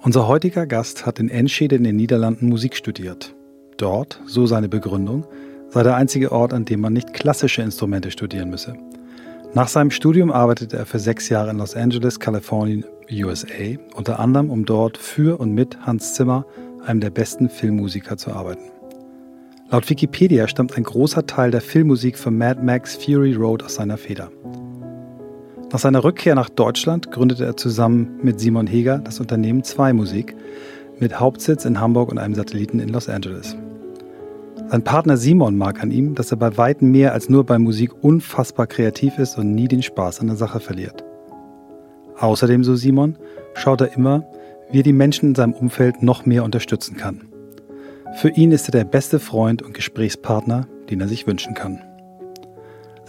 Unser heutiger Gast hat in Enschede in den Niederlanden Musik studiert. Dort, so seine Begründung, sei der einzige Ort, an dem man nicht klassische Instrumente studieren müsse. Nach seinem Studium arbeitete er für sechs Jahre in Los Angeles, Kalifornien, USA, unter anderem um dort für und mit Hans Zimmer, einem der besten Filmmusiker, zu arbeiten. Laut Wikipedia stammt ein großer Teil der Filmmusik für Mad Max Fury Road aus seiner Feder. Nach seiner Rückkehr nach Deutschland gründete er zusammen mit Simon Heger das Unternehmen 2 Musik mit Hauptsitz in Hamburg und einem Satelliten in Los Angeles. Sein Partner Simon mag an ihm, dass er bei weitem mehr als nur bei Musik unfassbar kreativ ist und nie den Spaß an der Sache verliert. Außerdem, so Simon, schaut er immer, wie er die Menschen in seinem Umfeld noch mehr unterstützen kann. Für ihn ist er der beste Freund und Gesprächspartner, den er sich wünschen kann.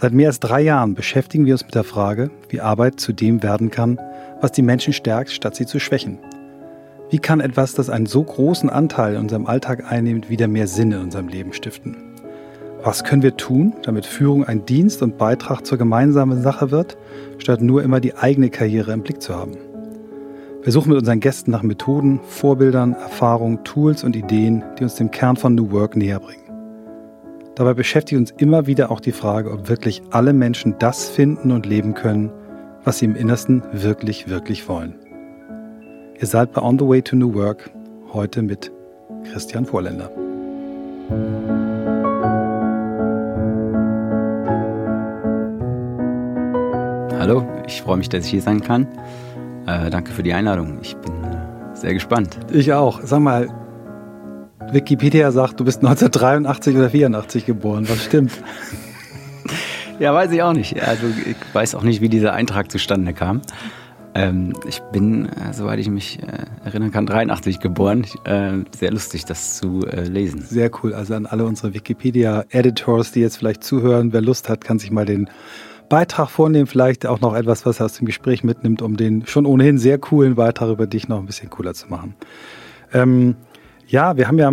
Seit mehr als drei Jahren beschäftigen wir uns mit der Frage, wie Arbeit zu dem werden kann, was die Menschen stärkt, statt sie zu schwächen. Wie kann etwas, das einen so großen Anteil in unserem Alltag einnimmt, wieder mehr Sinn in unserem Leben stiften? Was können wir tun, damit Führung ein Dienst und Beitrag zur gemeinsamen Sache wird, statt nur immer die eigene Karriere im Blick zu haben? Wir suchen mit unseren Gästen nach Methoden, Vorbildern, Erfahrungen, Tools und Ideen, die uns dem Kern von New Work näher bringen. Dabei beschäftigt uns immer wieder auch die Frage, ob wirklich alle Menschen das finden und leben können, was sie im Innersten wirklich, wirklich wollen. Ihr seid bei On the Way to New Work, heute mit Christian Vorländer. Hallo, ich freue mich, dass ich hier sein kann. Äh, danke für die Einladung. Ich bin sehr gespannt. Ich auch. Sag mal, Wikipedia sagt, du bist 1983 oder 84 geboren. Was stimmt? ja, weiß ich auch nicht. Also ich weiß auch nicht, wie dieser Eintrag zustande kam. Ähm, ich bin, äh, soweit ich mich äh, erinnern kann, 83 geboren. Äh, sehr lustig, das zu äh, lesen. Sehr cool. Also an alle unsere Wikipedia-Editors, die jetzt vielleicht zuhören, wer Lust hat, kann sich mal den Beitrag vornehmen. Vielleicht auch noch etwas, was er aus dem Gespräch mitnimmt, um den schon ohnehin sehr coolen Beitrag über dich noch ein bisschen cooler zu machen. Ähm, ja, wir haben ja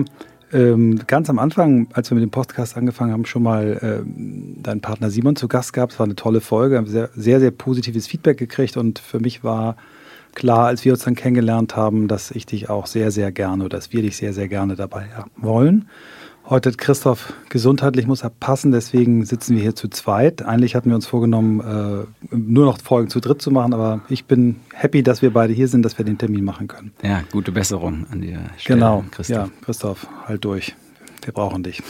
ähm, ganz am Anfang, als wir mit dem Podcast angefangen haben, schon mal ähm, deinen Partner Simon zu Gast gehabt. Es war eine tolle Folge, haben sehr, sehr, sehr positives Feedback gekriegt und für mich war klar, als wir uns dann kennengelernt haben, dass ich dich auch sehr, sehr gerne dass wir dich sehr, sehr gerne dabei haben wollen. Heute hat Christoph gesundheitlich muss er passen, deswegen sitzen wir hier zu zweit. Eigentlich hatten wir uns vorgenommen, äh, nur noch Folgen zu dritt zu machen, aber ich bin happy, dass wir beide hier sind, dass wir den Termin machen können. Ja, gute Besserung an dir. Genau, Christoph. Ja, Christoph, halt durch. Wir brauchen dich.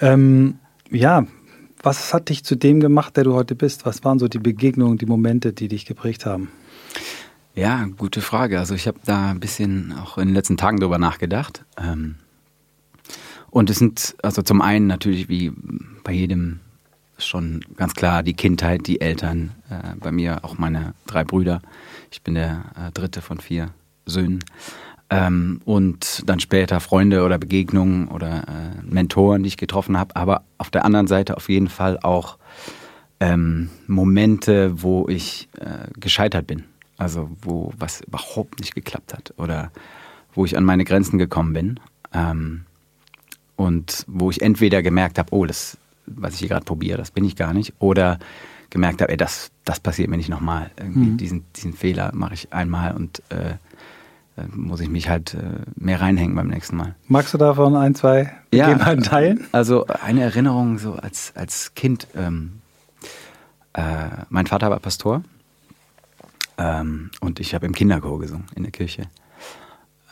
Ähm, ja, was hat dich zu dem gemacht, der du heute bist? Was waren so die Begegnungen, die Momente, die dich geprägt haben? Ja, gute Frage. Also ich habe da ein bisschen auch in den letzten Tagen drüber nachgedacht. Ähm und es sind also zum einen natürlich wie bei jedem schon ganz klar die Kindheit, die Eltern, äh, bei mir auch meine drei Brüder. Ich bin der äh, dritte von vier Söhnen. Ähm, und dann später Freunde oder Begegnungen oder äh, Mentoren, die ich getroffen habe. Aber auf der anderen Seite auf jeden Fall auch ähm, Momente, wo ich äh, gescheitert bin. Also wo was überhaupt nicht geklappt hat oder wo ich an meine Grenzen gekommen bin. Ähm, und wo ich entweder gemerkt habe, oh, das, was ich hier gerade probiere, das bin ich gar nicht, oder gemerkt habe, ey, das, das passiert mir nicht nochmal. Mhm. Diesen, diesen Fehler mache ich einmal und äh, äh, muss ich mich halt äh, mehr reinhängen beim nächsten Mal. Magst du davon ein, zwei ja, teilen? Also eine Erinnerung so als, als Kind. Ähm, äh, mein Vater war Pastor ähm, und ich habe im Kinderchor gesungen in der Kirche.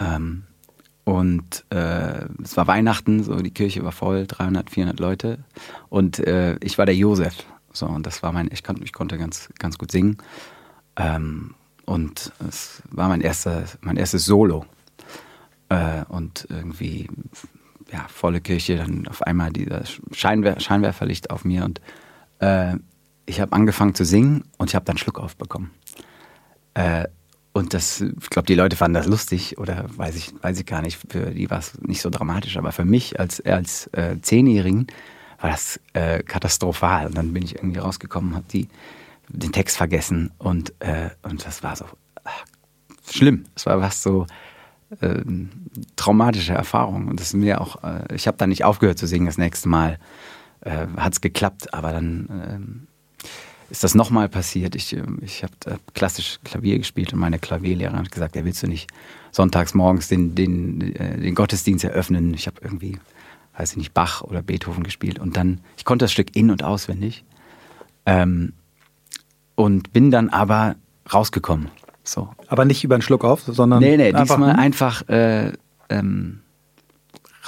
Ähm, und äh, es war Weihnachten, so die Kirche war voll, 300, 400 Leute. Und äh, ich war der Josef. So, und das war mein, ich, kann, ich konnte ganz, ganz gut singen. Ähm, und es war mein, erster, mein erstes Solo. Äh, und irgendwie, ja, volle Kirche, dann auf einmal dieser Scheinwer Scheinwerferlicht auf mir. Und äh, ich habe angefangen zu singen und ich habe dann Schluck aufbekommen. Und das, ich glaube, die Leute fanden das lustig oder weiß ich, weiß ich gar nicht. Für die war es nicht so dramatisch, aber für mich als, als äh, Zehnjährigen war das äh, katastrophal. Und dann bin ich irgendwie rausgekommen, habe die den Text vergessen und, äh, und das war so ach, schlimm. Es war was so äh, traumatische Erfahrung. Und das ist mir auch, äh, ich habe dann nicht aufgehört zu singen das nächste Mal. Äh, Hat es geklappt, aber dann ähm, ist das nochmal passiert. Ich, ähm, ich habe äh, klassisch Klavier gespielt und meine Klavierlehrerin hat gesagt, ja, willst du nicht sonntags morgens den, den, äh, den Gottesdienst eröffnen? Ich habe irgendwie, weiß ich nicht, Bach oder Beethoven gespielt und dann, ich konnte das Stück in- und auswendig ähm, und bin dann aber rausgekommen. So. Aber nicht über einen Schluck auf, sondern. Nee, nee, einfach, diesmal einfach äh, ähm,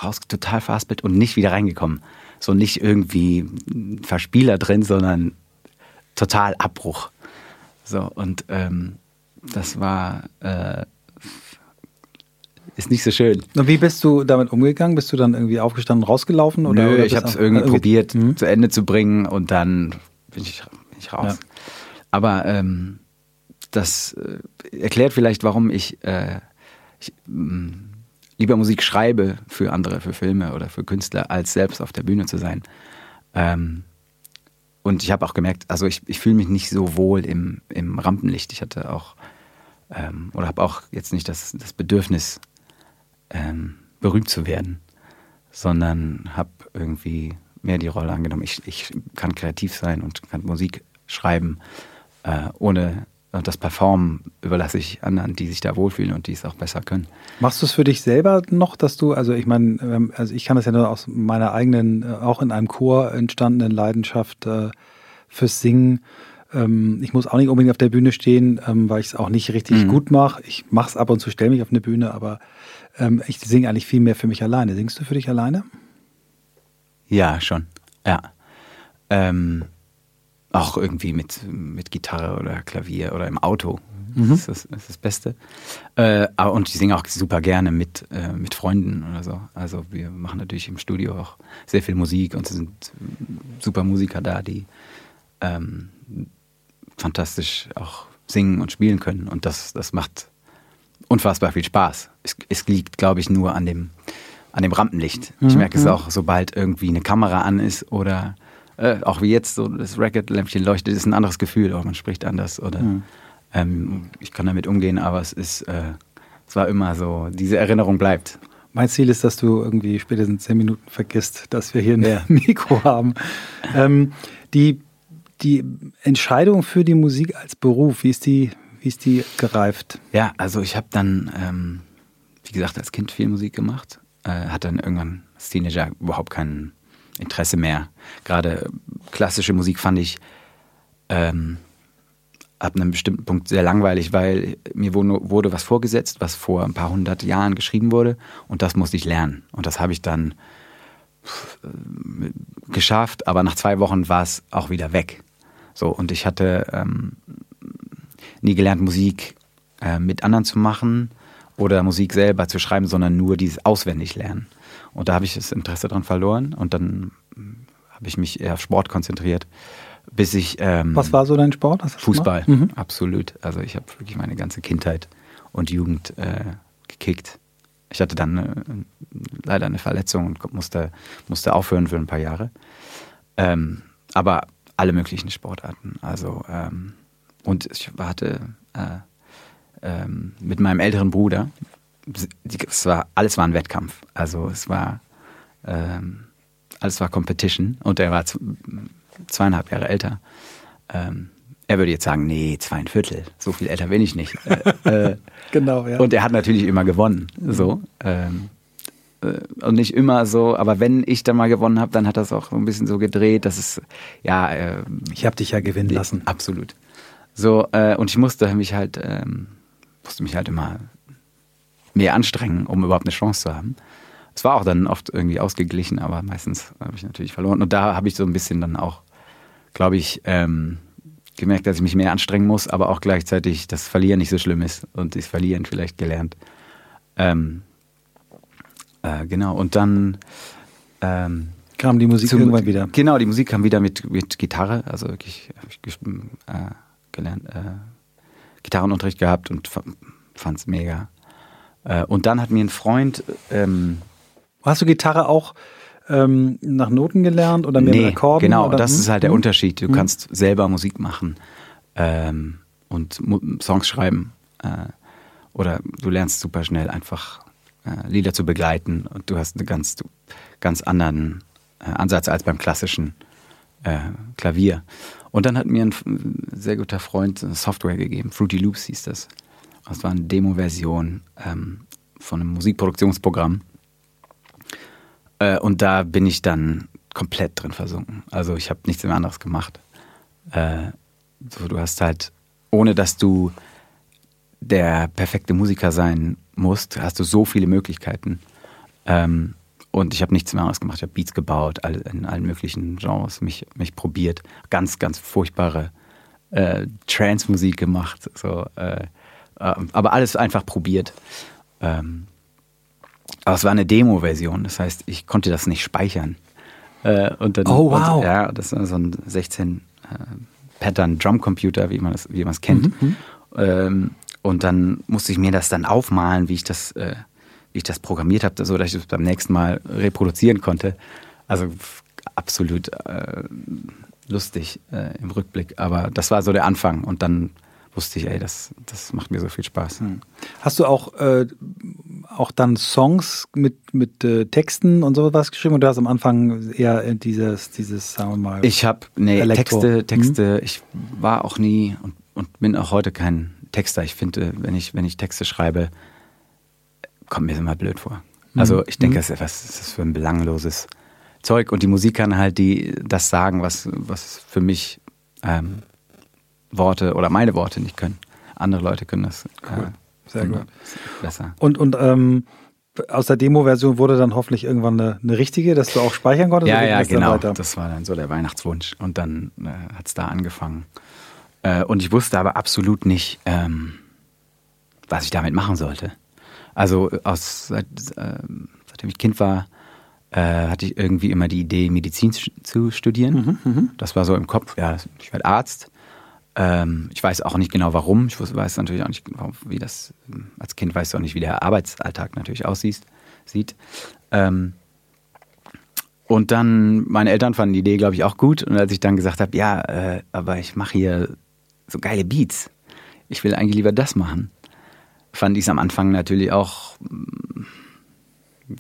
raus, total verhaspelt und nicht wieder reingekommen. So nicht irgendwie Verspieler drin, sondern total Abbruch. So, und ähm, das war äh, ist nicht so schön. Und wie bist du damit umgegangen? Bist du dann irgendwie aufgestanden, rausgelaufen? Oder, Nö, oder ich habe es irgendwie, irgendwie probiert mhm. zu Ende zu bringen und dann bin ich, bin ich raus. Ja. Aber ähm, das äh, erklärt vielleicht, warum ich, äh, ich mh, lieber Musik schreibe für andere, für Filme oder für Künstler, als selbst auf der Bühne zu sein. Ähm, und ich habe auch gemerkt, also ich, ich fühle mich nicht so wohl im, im Rampenlicht. Ich hatte auch, ähm, oder habe auch jetzt nicht das, das Bedürfnis, ähm, berühmt zu werden, sondern habe irgendwie mehr die Rolle angenommen. Ich, ich kann kreativ sein und kann Musik schreiben, äh, ohne das Performen überlasse ich anderen, die sich da wohlfühlen und die es auch besser können. Machst du es für dich selber noch, dass du, also ich meine, ähm, also ich kann das ja nur aus meiner eigenen, äh, auch in einem Chor entstandenen Leidenschaft äh, fürs Singen. Ähm, ich muss auch nicht unbedingt auf der Bühne stehen, ähm, weil ich es auch nicht richtig mhm. gut mache. Ich mache es ab und zu, stelle mich auf eine Bühne, aber ähm, ich singe eigentlich viel mehr für mich alleine. Singst du für dich alleine? Ja, schon. Ja. Ähm, auch irgendwie mit, mit Gitarre oder Klavier oder im Auto. Mhm. Das, ist das, das, ist das Beste. Äh, und ich singe auch super gerne mit, äh, mit Freunden oder so. Also wir machen natürlich im Studio auch sehr viel Musik und es sind super Musiker da, die ähm, fantastisch auch singen und spielen können. Und das, das macht unfassbar viel Spaß. Es, es liegt, glaube ich, nur an dem, an dem Rampenlicht. Ich mhm. merke es auch, sobald irgendwie eine Kamera an ist oder äh, auch wie jetzt so das Racket-Lämpchen leuchtet, ist ein anderes Gefühl, auch man spricht anders oder mhm. ähm, ich kann damit umgehen, aber es ist, äh, es war immer so, diese Erinnerung bleibt. Mein Ziel ist, dass du irgendwie spätestens zehn Minuten vergisst, dass wir hier ein ja. Mikro haben. Ähm, die, die Entscheidung für die Musik als Beruf, wie ist die, wie ist die gereift? Ja, also ich habe dann, ähm, wie gesagt, als Kind viel Musik gemacht, äh, hatte dann irgendwann als Teenager überhaupt keinen Interesse mehr. Gerade klassische Musik fand ich ähm, ab einem bestimmten Punkt sehr langweilig, weil mir wurde was vorgesetzt, was vor ein paar hundert Jahren geschrieben wurde und das musste ich lernen. Und das habe ich dann geschafft, aber nach zwei Wochen war es auch wieder weg. So, und ich hatte ähm, nie gelernt, Musik äh, mit anderen zu machen oder Musik selber zu schreiben, sondern nur dieses Auswendiglernen. Und da habe ich das Interesse daran verloren und dann habe ich mich eher auf Sport konzentriert, bis ich. Ähm, Was war so dein Sport? Fußball, mhm. absolut. Also ich habe wirklich meine ganze Kindheit und Jugend äh, gekickt. Ich hatte dann äh, leider eine Verletzung und musste, musste aufhören für ein paar Jahre. Ähm, aber alle möglichen Sportarten. Also ähm, und ich hatte äh, ähm, mit meinem älteren Bruder, es war, alles war ein Wettkampf. Also es war, ähm, alles war Competition und er war zweieinhalb Jahre älter. Ähm, er würde jetzt sagen, nee, zweieinviertel, so viel älter bin ich nicht. äh, äh, genau, ja. Und er hat natürlich immer gewonnen, so. Ähm, äh, und nicht immer so, aber wenn ich dann mal gewonnen habe, dann hat das auch ein bisschen so gedreht, dass es, ja. Äh, ich habe dich ja gewinnen lassen. Absolut. So, äh, und ich musste mich halt, ähm, musste mich halt immer mehr anstrengen, um überhaupt eine Chance zu haben. Es war auch dann oft irgendwie ausgeglichen, aber meistens habe ich natürlich verloren. Und da habe ich so ein bisschen dann auch, glaube ich, ähm, gemerkt, dass ich mich mehr anstrengen muss, aber auch gleichzeitig, dass Verlieren nicht so schlimm ist und das Verlieren vielleicht gelernt. Ähm, äh, genau, und dann ähm, kam die Musik zum, irgendwann wieder. Genau, die Musik kam wieder mit, mit Gitarre, also wirklich ich, äh, gelernt, äh, Gitarrenunterricht gehabt und fand es mega. Äh, und dann hat mir ein Freund. Ähm, Hast du Gitarre auch ähm, nach Noten gelernt oder mehr nee, mit Akkorden? Genau, oder? das hm? ist halt der hm? Unterschied. Du hm? kannst selber Musik machen ähm, und Songs schreiben. Äh, oder du lernst super schnell einfach äh, Lieder zu begleiten und du hast einen ganz, ganz anderen äh, Ansatz als beim klassischen äh, Klavier. Und dann hat mir ein sehr guter Freund eine Software gegeben, Fruity Loops hieß das. Das war eine Demo-Version ähm, von einem Musikproduktionsprogramm. Äh, und da bin ich dann komplett drin versunken. Also ich habe nichts mehr anderes gemacht. Äh, so, du hast halt, ohne dass du der perfekte Musiker sein musst, hast du so viele Möglichkeiten. Ähm, und ich habe nichts mehr anderes gemacht. Ich habe Beats gebaut, all, in allen möglichen Genres, mich, mich probiert. Ganz, ganz furchtbare äh, Trance-Musik gemacht. So, äh, aber alles einfach probiert. Ähm, aber es war eine Demo-Version, das heißt, ich konnte das nicht speichern. Äh, und dann, oh, wow. Und, ja, das war so ein 16 äh, Pattern Drum Computer, wie man es wie kennt. Mhm, mhm. Ähm, und dann musste ich mir das dann aufmalen, wie ich das, äh, wie ich das programmiert habe, so dass ich es beim nächsten Mal reproduzieren konnte. Also absolut äh, lustig äh, im Rückblick. Aber das war so der Anfang. Und dann wusste ich, ey, das, das macht mir so viel Spaß. Hm. Hast du auch, äh, auch dann Songs mit, mit äh, Texten und sowas geschrieben oder hast du am Anfang eher dieses, dieses, sagen wir mal, Ich habe, nee, Elektro. Texte, Texte, hm? ich war auch nie und, und bin auch heute kein Texter. Ich finde, wenn ich, wenn ich Texte schreibe, kommt mir das immer blöd vor. Hm. Also ich denke, mhm. was ist das für ein belangloses Zeug? Und die Musik kann halt die, das sagen, was, was für mich ähm, Worte oder meine Worte nicht können. Andere Leute können das cool. äh, sehr gut besser. Und, und ähm, aus der Demo-Version wurde dann hoffentlich irgendwann eine, eine, richtige, dass du auch speichern konntest? Ja, ja, genau. Das war dann so der Weihnachtswunsch. Und dann äh, hat es da angefangen. Äh, und ich wusste aber absolut nicht, ähm, was ich damit machen sollte. Also aus, seit, äh, seitdem ich Kind war, äh, hatte ich irgendwie immer die Idee, Medizin zu studieren. Mhm, mh. Das war so im Kopf, ja, ich werde Arzt. Ähm, ich weiß auch nicht genau warum. Ich weiß natürlich auch nicht, wie das, als Kind weißt du auch nicht, wie der Arbeitsalltag natürlich aussieht. Sieht. Ähm, und dann, meine Eltern fanden die Idee, glaube ich, auch gut. Und als ich dann gesagt habe, ja, äh, aber ich mache hier so geile Beats, ich will eigentlich lieber das machen, fand ich es am Anfang natürlich auch,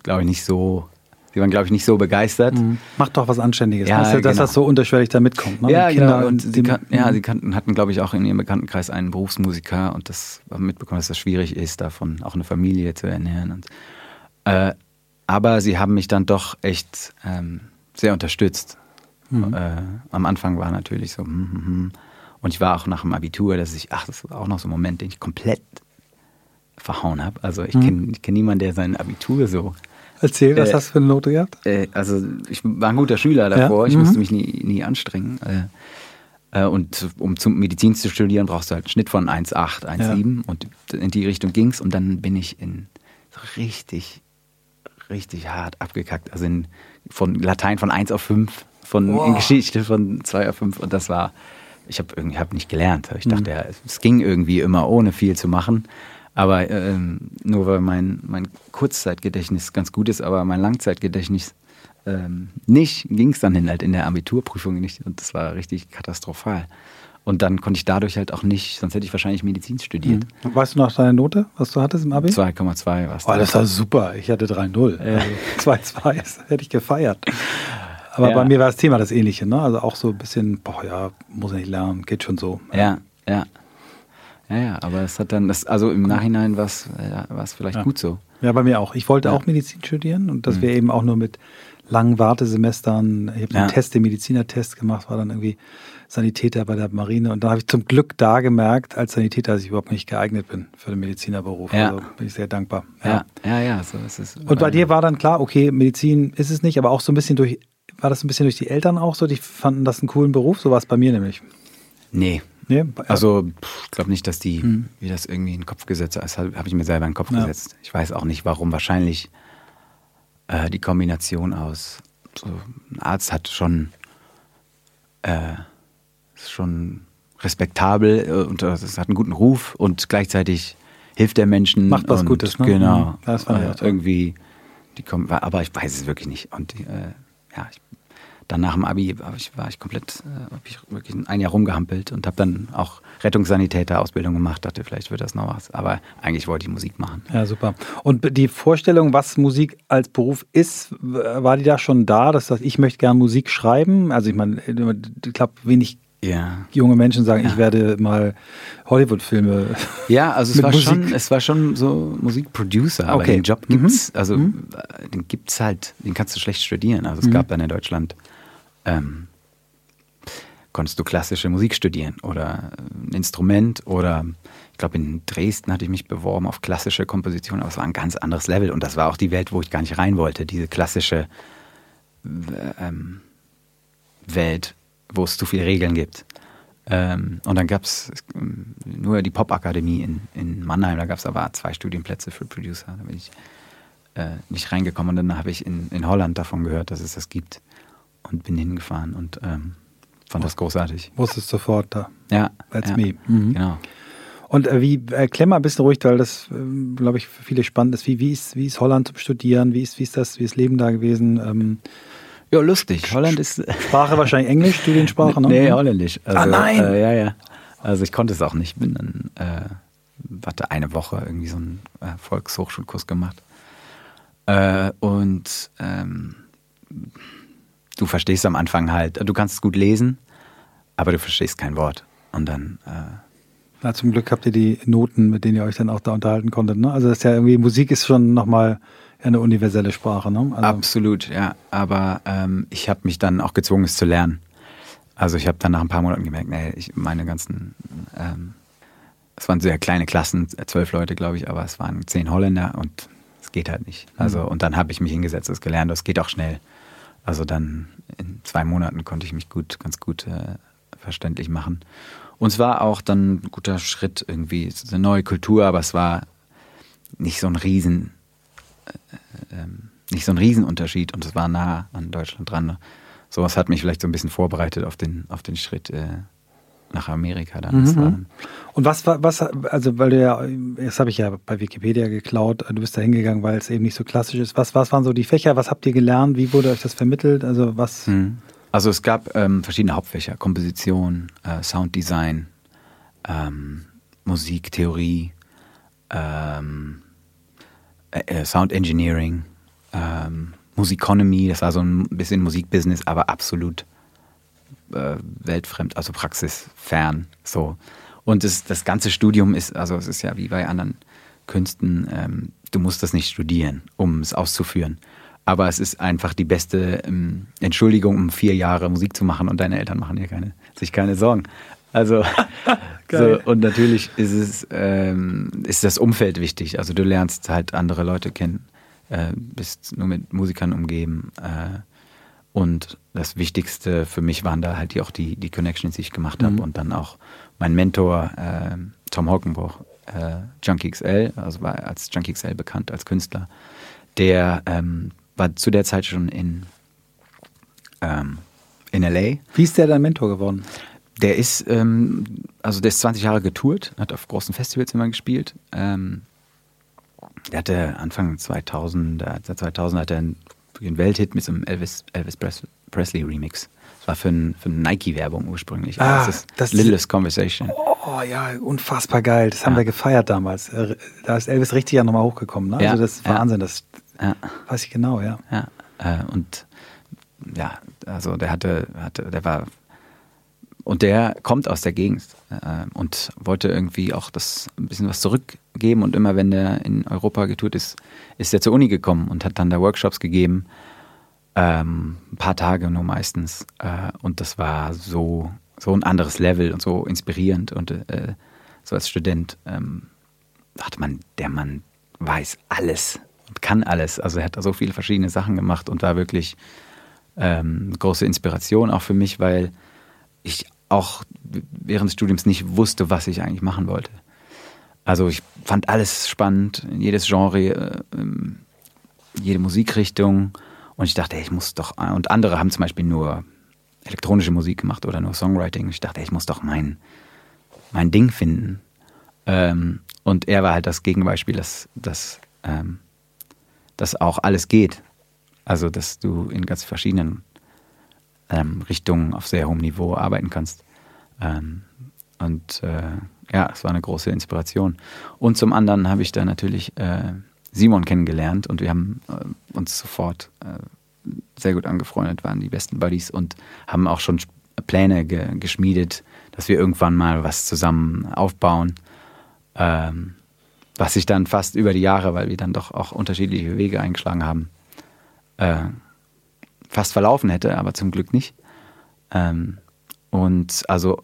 glaube ich, nicht so die waren, glaube ich, nicht so begeistert. Mhm. Mach doch was Anständiges. Ja, weißt du, dass genau. das so unterschwellig da mitkommt. Ne? Ja, Kinder genau. Und sie, kan ja, mhm. sie kannten, hatten, glaube ich, auch in ihrem Bekanntenkreis einen Berufsmusiker und das haben mitbekommen, dass das schwierig ist, davon auch eine Familie zu ernähren. Und, äh, aber sie haben mich dann doch echt ähm, sehr unterstützt. Mhm. Äh, am Anfang war natürlich so, hm, hm, hm. und ich war auch nach dem Abitur, dass ich, ach, das war auch noch so ein Moment, den ich komplett verhauen habe. Also ich mhm. kenne kenn niemanden, der sein Abitur so Erzähl, was äh, hast du für eine Note gehabt? Äh, also ich war ein guter Schüler davor, ja? ich mhm. musste mich nie, nie anstrengen. Äh, äh, und um zum Medizin zu studieren, brauchst du halt einen Schnitt von 1,8, 1,7 ja. und in die Richtung ging es und dann bin ich in richtig, richtig hart abgekackt. Also in, von Latein von 1 auf 5, von oh. in Geschichte von 2 auf 5 und das war, ich habe irgendwie hab nicht gelernt. Ich dachte, mhm. ja, es ging irgendwie immer ohne viel zu machen. Aber ähm, nur weil mein, mein Kurzzeitgedächtnis ganz gut ist, aber mein Langzeitgedächtnis ähm, nicht, ging es dann hin halt in der Abiturprüfung nicht. Und das war richtig katastrophal. Und dann konnte ich dadurch halt auch nicht, sonst hätte ich wahrscheinlich Medizin studiert. Mhm. Weißt du noch deine Note, was du hattest im Abi? 2,2 war Oh, das war super. Ich hatte 3,0. Äh. Also 2,2 hätte ich gefeiert. Aber ja. bei mir war das Thema das ähnliche, ne? Also auch so ein bisschen, boah, ja, muss ich nicht lernen, geht schon so. Ja, ja. Ja, ja, aber es hat dann, das, also im Nachhinein war es ja, vielleicht ja. gut so. Ja, bei mir auch. Ich wollte ja. auch Medizin studieren und das mhm. wäre eben auch nur mit langen Wartesemestern. Ich habe ja. einen Test, den Medizinertest gemacht, war dann irgendwie Sanitäter bei der Marine und da habe ich zum Glück da gemerkt, als Sanitäter, dass ich überhaupt nicht geeignet bin für den Medizinerberuf. Ja. Also bin ich sehr dankbar. Ja, ja, ja, so ist es. Und bei dir war dann klar, okay, Medizin ist es nicht, aber auch so ein bisschen durch, war das ein bisschen durch die Eltern auch so? Die fanden das einen coolen Beruf? So war es bei mir nämlich. Nee, Nee, also ich glaube nicht, dass die, hm. wie das irgendwie in den Kopf gesetzt ist, habe hab ich mir selber in den Kopf ja. gesetzt. Ich weiß auch nicht, warum. Wahrscheinlich äh, die Kombination aus, so, ein Arzt hat schon, äh, ist schon respektabel äh, und es hat einen guten Ruf und gleichzeitig hilft der Menschen. Macht was und, Gutes, ne? Genau. Das war äh, irgendwie, die kommen, aber ich weiß es wirklich nicht. Und äh, ja, ich dann nach dem Abi war ich, war ich komplett, äh, hab ich wirklich ein Jahr rumgehampelt und habe dann auch Rettungssanitäter-Ausbildung gemacht. Dachte, vielleicht wird das noch was. Aber eigentlich wollte ich Musik machen. Ja, super. Und die Vorstellung, was Musik als Beruf ist, war die da schon da, dass das, ich möchte gerne Musik schreiben? Also ich meine, ich glaube, wenig ja. junge Menschen sagen, ja. ich werde mal Hollywood-Filme. Ja, also es war Musik. schon, es war schon so Musikproducer, aber okay. den Job gibt's, mhm. also mhm. den gibt's halt, den kannst du schlecht studieren. Also es mhm. gab dann in Deutschland ähm, konntest du klassische Musik studieren oder ein Instrument oder ich glaube in Dresden hatte ich mich beworben auf klassische Komposition, aber es war ein ganz anderes Level und das war auch die Welt, wo ich gar nicht rein wollte, diese klassische ähm, Welt wo es zu viele Regeln gibt. Ähm, und dann gab es nur die Popakademie in, in Mannheim, da gab es aber zwei Studienplätze für Producer. Da bin ich äh, nicht reingekommen und dann habe ich in, in Holland davon gehört, dass es das gibt und bin hingefahren und ähm, fand das großartig. Wusstest sofort da. Ja. That's ja, me. Mhm. Genau. Und äh, wie, erklär mal ein bisschen ruhig, weil das, äh, glaube ich, für viele spannend ist. Wie, wie, ist. wie ist Holland zum Studieren? Wie ist, wie ist das, wie ist Leben da gewesen? Ähm, ja, lustig. Holland ist. Sprache wahrscheinlich Englisch, Studiensprache, ne? Nee, Holländisch. Also, ah, nein! Äh, ja, ja. Also ich konnte es auch nicht. Bin dann, äh, warte, eine Woche irgendwie so einen äh, Volkshochschulkurs gemacht. Äh, und ähm, du verstehst am Anfang halt, du kannst es gut lesen, aber du verstehst kein Wort. Und dann. Äh, Na, zum Glück habt ihr die Noten, mit denen ihr euch dann auch da unterhalten konntet. Ne? Also das ist ja irgendwie, Musik ist schon nochmal eine universelle Sprache, ne? Also Absolut, ja. Aber ähm, ich habe mich dann auch gezwungen, es zu lernen. Also ich habe dann nach ein paar Monaten gemerkt, nee, ich meine ganzen, ähm, es waren sehr kleine Klassen, zwölf Leute, glaube ich, aber es waren zehn Holländer und es geht halt nicht. Also mhm. und dann habe ich mich hingesetzt, das gelernt, das geht auch schnell. Also dann in zwei Monaten konnte ich mich gut, ganz gut äh, verständlich machen. Und es war auch dann ein guter Schritt irgendwie, es ist eine neue Kultur, aber es war nicht so ein riesen äh, ähm, nicht so ein Riesenunterschied und es war nah an Deutschland dran. Sowas hat mich vielleicht so ein bisschen vorbereitet auf den, auf den Schritt äh, nach Amerika dann. Mhm. Und was war, was, also weil du ja, das habe ich ja bei Wikipedia geklaut, du bist da hingegangen, weil es eben nicht so klassisch ist. Was, was waren so die Fächer? Was habt ihr gelernt? Wie wurde euch das vermittelt? Also was? Mhm. Also es gab ähm, verschiedene Hauptfächer, Komposition, äh, Sounddesign, ähm, Musiktheorie, ähm, äh, äh, Sound Engineering, ähm, Musikonomy, das war so ein bisschen Musikbusiness, aber absolut äh, weltfremd, also praxisfern. So. Und das, das ganze Studium ist, also es ist ja wie bei anderen Künsten, ähm, du musst das nicht studieren, um es auszuführen. Aber es ist einfach die beste ähm, Entschuldigung, um vier Jahre Musik zu machen und deine Eltern machen dir keine, sich keine Sorgen. Also so, und natürlich ist es ähm, ist das Umfeld wichtig. Also du lernst halt andere Leute kennen, äh, bist nur mit Musikern umgeben. Äh, und das Wichtigste für mich waren da halt die, auch die, die Connections, die ich gemacht habe. Mhm. Und dann auch mein Mentor, äh, Tom Hockenbruch, äh, Junkie XL, also war als Junkie XL bekannt als Künstler, der ähm, war zu der Zeit schon in, ähm, in LA. Wie ist der dein Mentor geworden? Der ist, ähm, also der ist 20 Jahre getourt, hat auf großen Festivals immer gespielt. Ähm, der hatte Anfang 2000, äh, 2000 hat er einen, einen Welthit mit so einem Elvis, Elvis Presley Remix. Das war für, ein, für eine Nike-Werbung ursprünglich. Ah, das ist das Littlest Conversation. Oh ja, unfassbar geil. Das haben ja. wir gefeiert damals. Äh, da ist Elvis richtig ja nochmal hochgekommen. Ne? Ja, also das ist Wahnsinn. Das weiß ich genau, ja. Ja, äh, und ja, also der hatte, hatte, der war und der kommt aus der Gegend äh, und wollte irgendwie auch das ein bisschen was zurückgeben. Und immer wenn der in Europa getourt ist, ist er zur Uni gekommen und hat dann da Workshops gegeben. Ähm, ein paar Tage nur meistens. Äh, und das war so, so ein anderes Level und so inspirierend. Und äh, so als Student ähm, dachte man, der Mann weiß alles und kann alles. Also er hat da so viele verschiedene Sachen gemacht und war wirklich ähm, große Inspiration auch für mich, weil ich auch während des Studiums nicht wusste, was ich eigentlich machen wollte. Also ich fand alles spannend, jedes Genre, äh, ähm, jede Musikrichtung. Und ich dachte, ich muss doch, und andere haben zum Beispiel nur elektronische Musik gemacht oder nur Songwriting. Ich dachte, ich muss doch mein, mein Ding finden. Ähm, und er war halt das Gegenbeispiel, dass, dass, ähm, dass auch alles geht. Also, dass du in ganz verschiedenen ähm, Richtungen auf sehr hohem Niveau arbeiten kannst. Ähm, und äh, ja, es war eine große Inspiration. Und zum anderen habe ich da natürlich äh, Simon kennengelernt und wir haben äh, uns sofort äh, sehr gut angefreundet, waren die besten Buddies und haben auch schon Pläne ge geschmiedet, dass wir irgendwann mal was zusammen aufbauen. Ähm, was sich dann fast über die Jahre, weil wir dann doch auch unterschiedliche Wege eingeschlagen haben, äh, fast verlaufen hätte, aber zum Glück nicht. Ähm, und also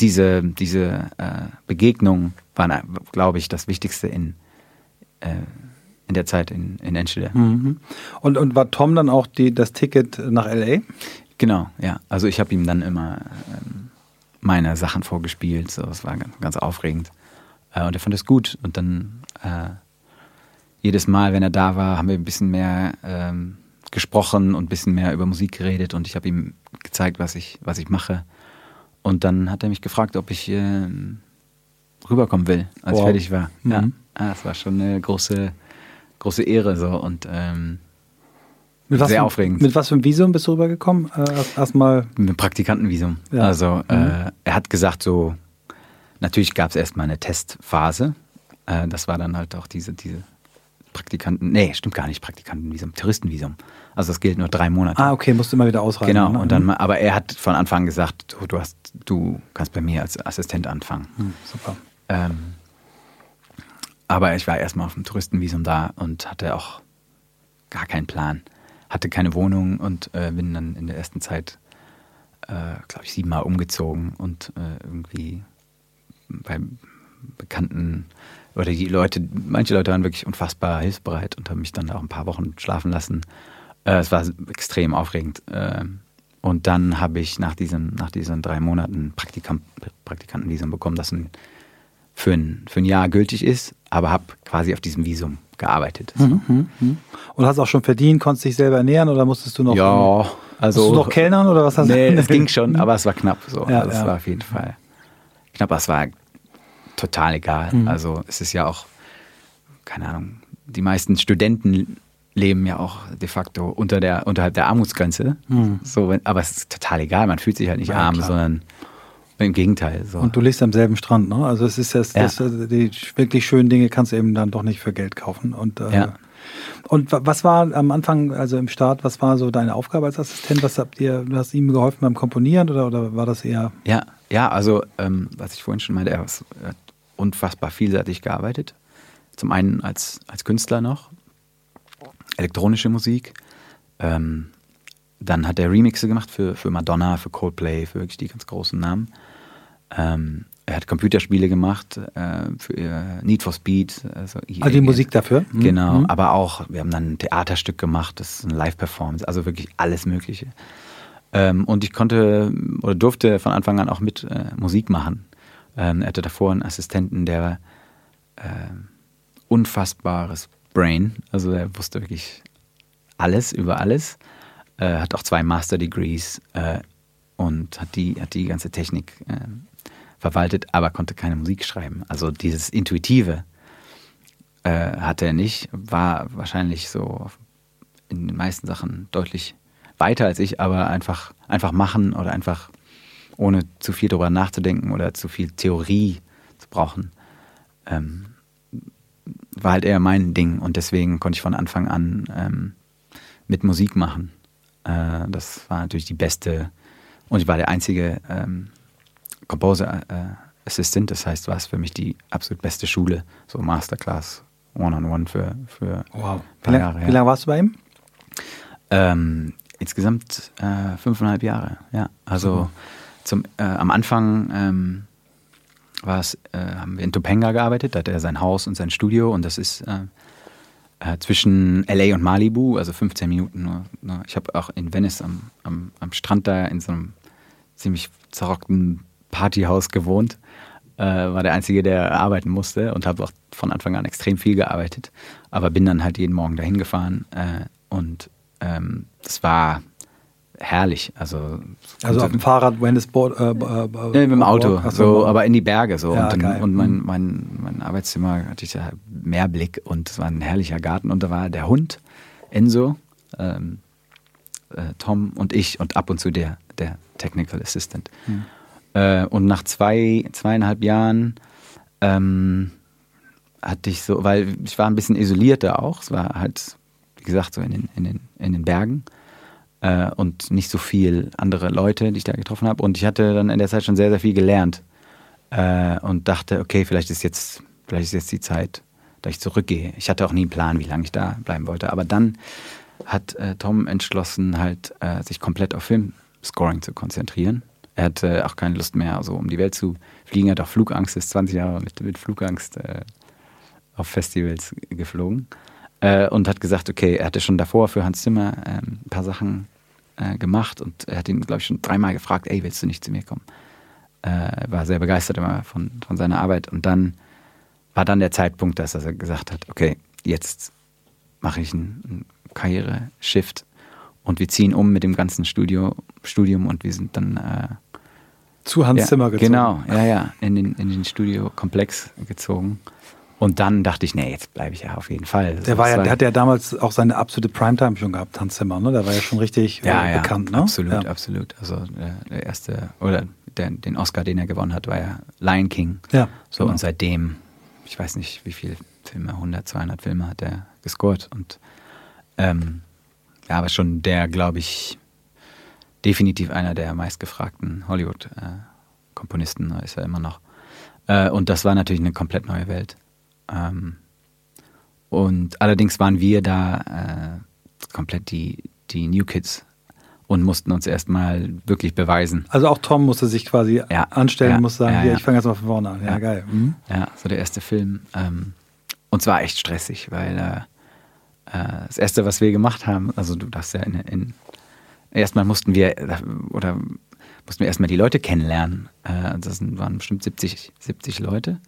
diese, diese äh, Begegnung waren, glaube ich, das Wichtigste in, äh, in der Zeit in, in Enschede. Mhm. Und, und war Tom dann auch die, das Ticket nach LA? Genau, ja. Also ich habe ihm dann immer ähm, meine Sachen vorgespielt. So, das war ganz, ganz aufregend. Äh, und er fand es gut. Und dann äh, jedes Mal, wenn er da war, haben wir ein bisschen mehr ähm, gesprochen und ein bisschen mehr über Musik geredet. Und ich habe ihm gezeigt, was ich, was ich mache. Und dann hat er mich gefragt, ob ich äh, rüberkommen will, als wow. ich fertig war. Mhm. Ja, ah, das war schon eine große, große Ehre so und ähm, sehr für, aufregend. Mit was für einem Visum bist du rübergekommen? Äh, Erstmal mit einem Praktikantenvisum. Ja. Also mhm. äh, er hat gesagt so, natürlich gab es erstmal eine Testphase. Äh, das war dann halt auch diese, diese Praktikanten, nee, stimmt gar nicht, Praktikantenvisum, Touristenvisum. Also das gilt nur drei Monate. Ah, okay, musst du immer wieder ausreisen. Genau, ne? und dann, aber er hat von Anfang gesagt, du, hast, du kannst bei mir als Assistent anfangen. Hm, super. Ähm, aber ich war erstmal auf dem Touristenvisum da und hatte auch gar keinen Plan. Hatte keine Wohnung und äh, bin dann in der ersten Zeit, äh, glaube ich, siebenmal umgezogen und äh, irgendwie bei Bekannten oder die Leute, manche Leute waren wirklich unfassbar hilfsbereit und haben mich dann auch ein paar Wochen schlafen lassen. Äh, es war extrem aufregend. Äh, und dann habe ich nach diesen, nach diesen drei Monaten Praktikant, Praktikantenvisum bekommen, das ein, für, ein, für ein Jahr gültig ist, aber habe quasi auf diesem Visum gearbeitet. So. Mhm, mhm, mhm. Und hast auch schon verdient, konntest dich selber ernähren oder musstest du noch? Ja, also. Musst du noch Kellnern oder was hast du? Nee, es ging schon, aber es war knapp so. Ja, also es ja. war auf jeden Fall knapp, aber es war total egal. Mhm. Also es ist ja auch, keine Ahnung, die meisten Studenten leben ja auch de facto unter der, unterhalb der Armutsgrenze. Mhm. So, aber es ist total egal, man fühlt sich halt nicht ja, arm, klar. sondern im Gegenteil. So. Und du liegst am selben Strand, ne? Also es ist das, ja. das, die wirklich schönen Dinge kannst du eben dann doch nicht für Geld kaufen. Und, äh, ja. und was war am Anfang, also im Start, was war so deine Aufgabe als Assistent? Was habt ihr, du hast ihm geholfen beim Komponieren oder, oder war das eher? Ja, ja, also ähm, was ich vorhin schon meinte, er hat unfassbar vielseitig gearbeitet. Zum einen als, als Künstler noch, elektronische Musik. Ähm, dann hat er Remixe gemacht für, für Madonna, für Coldplay, für wirklich die ganz großen Namen. Ähm, er hat Computerspiele gemacht äh, für Need for Speed. Also, also die Musik dafür? Mhm. Genau, mhm. aber auch, wir haben dann ein Theaterstück gemacht, das ist eine Live-Performance, also wirklich alles Mögliche. Ähm, und ich konnte oder durfte von Anfang an auch mit äh, Musik machen. Ähm, er hatte davor einen Assistenten, der äh, unfassbares Brain, also er wusste wirklich alles über alles, äh, hat auch zwei Master Degrees äh, und hat die, hat die ganze Technik äh, verwaltet, aber konnte keine Musik schreiben. Also dieses Intuitive äh, hatte er nicht, war wahrscheinlich so in den meisten Sachen deutlich weiter als ich, aber einfach, einfach machen oder einfach ohne zu viel darüber nachzudenken oder zu viel Theorie zu brauchen, ähm, war halt eher mein Ding und deswegen konnte ich von Anfang an ähm, mit Musik machen. Äh, das war natürlich die beste und ich war der einzige ähm, Composer äh, Assistant, das heißt, war es für mich die absolut beste Schule, so Masterclass, One-on-One -on -one für, für wow. ein paar Jahre. Ja. Wie lange warst du bei ihm? Ähm, insgesamt äh, fünfeinhalb Jahre, ja. Also mhm zum, äh, am Anfang ähm, äh, haben wir in Topanga gearbeitet, da hat er sein Haus und sein Studio und das ist äh, äh zwischen LA und Malibu, also 15 Minuten nur. nur. Ich habe auch in Venice am, am, am, Strand da in so einem ziemlich zerrockten Partyhaus gewohnt. Äh, war der Einzige, der arbeiten musste und habe auch von Anfang an extrem viel gearbeitet. Aber bin dann halt jeden Morgen dahin gefahren äh, und ähm, das war herrlich. Also, also auf dem Fahrrad, wenn es Board, äh, äh, nee, mit dem Auto, so, aber in die Berge so. Ja, und, dann, und mein, mhm. mein, mein Arbeitszimmer hatte ich ja mehr Blick und es war ein herrlicher Garten und da war der Hund, Enzo, ähm, äh, Tom und ich und ab und zu der, der Technical Assistant. Mhm. Äh, und nach zwei, zweieinhalb Jahren ähm, hatte ich so, weil ich war ein bisschen isolierter auch. Es war halt, wie gesagt, so in den, in den, in den Bergen äh, und nicht so viel andere Leute, die ich da getroffen habe. Und ich hatte dann in der Zeit schon sehr, sehr viel gelernt äh, und dachte, okay, vielleicht ist jetzt, vielleicht ist jetzt die Zeit, dass ich zurückgehe. Ich hatte auch nie einen Plan, wie lange ich da bleiben wollte. Aber dann hat äh, Tom entschlossen, halt äh, sich komplett auf Filmscoring zu konzentrieren. Er hatte auch keine Lust mehr, so um die Welt zu fliegen. Er hat auch Flugangst, ist 20 Jahre mit, mit Flugangst äh, auf Festivals geflogen äh, und hat gesagt, okay, er hatte schon davor für Hans Zimmer ähm, ein paar Sachen äh, gemacht und er hat ihn, glaube ich, schon dreimal gefragt, ey, willst du nicht zu mir kommen? Äh, war sehr begeistert immer von, von seiner Arbeit und dann war dann der Zeitpunkt, dass er gesagt hat, okay, jetzt mache ich einen, einen Karriere-Shift und wir ziehen um mit dem ganzen Studio, Studium und wir sind dann äh, zu Hans ja, Zimmer gezogen. Genau, ja, ja, in den, in den Studiokomplex gezogen. Und dann dachte ich, nee, jetzt bleibe ich ja auf jeden Fall. Der war ja, der hat ja damals auch seine absolute Primetime schon gehabt, Hans Zimmer, ne? Der war ja schon richtig ja, äh, ja, bekannt, ne? Absolut, ja. absolut. Also der, der, erste, oder der, den Oscar, den er gewonnen hat, war ja Lion King. Ja. So, genau. und seitdem, ich weiß nicht, wie viele Filme, 100, 200 Filme hat er gescored. Und ähm, ja, aber schon der, glaube ich, definitiv einer der meistgefragten Hollywood-Komponisten äh, ist er immer noch. Äh, und das war natürlich eine komplett neue Welt. Ähm, und allerdings waren wir da äh, komplett die, die New Kids und mussten uns erstmal wirklich beweisen. Also auch Tom musste sich quasi ja, anstellen, ja, muss sagen, ja, hier, ich fange jetzt mal von vorne an. Ja, geil. Mhm. Ja, so der erste Film. Ähm, und zwar echt stressig, weil äh, äh, das erste, was wir gemacht haben, also du darfst ja in, in erstmal mussten wir oder mussten wir erstmal die Leute kennenlernen. Äh, das waren bestimmt 70, 70 Leute.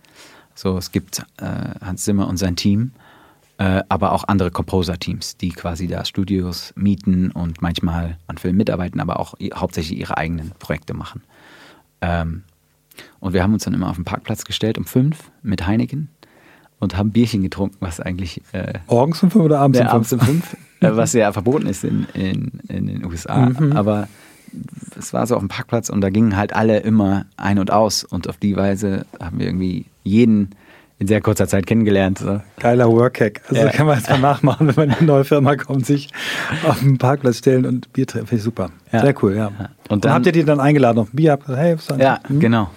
So, es gibt äh, Hans Zimmer und sein Team, äh, aber auch andere Composer-Teams, die quasi da Studios mieten und manchmal an Filmen mitarbeiten, aber auch hauptsächlich ihre eigenen Projekte machen. Ähm, und wir haben uns dann immer auf den Parkplatz gestellt um fünf mit Heineken und haben Bierchen getrunken, was eigentlich. Äh, Morgens um fünf oder abends um fünf? Abends um fünf, äh, was ja verboten ist in, in, in den USA. Mhm. Aber es war so auf dem Parkplatz und da gingen halt alle immer ein und aus und auf die Weise haben wir irgendwie jeden in sehr kurzer Zeit kennengelernt. So. Geiler Workhack. Also ja. kann man jetzt mal nachmachen, wenn man in eine neue Firma kommt, sich auf den Parkplatz stellen und Bier trinken. Finde ich super. Ja. Sehr cool, ja. Und, und dann, habt ihr die dann eingeladen auf ein Bier? Habt hey, was Ja, hm? genau.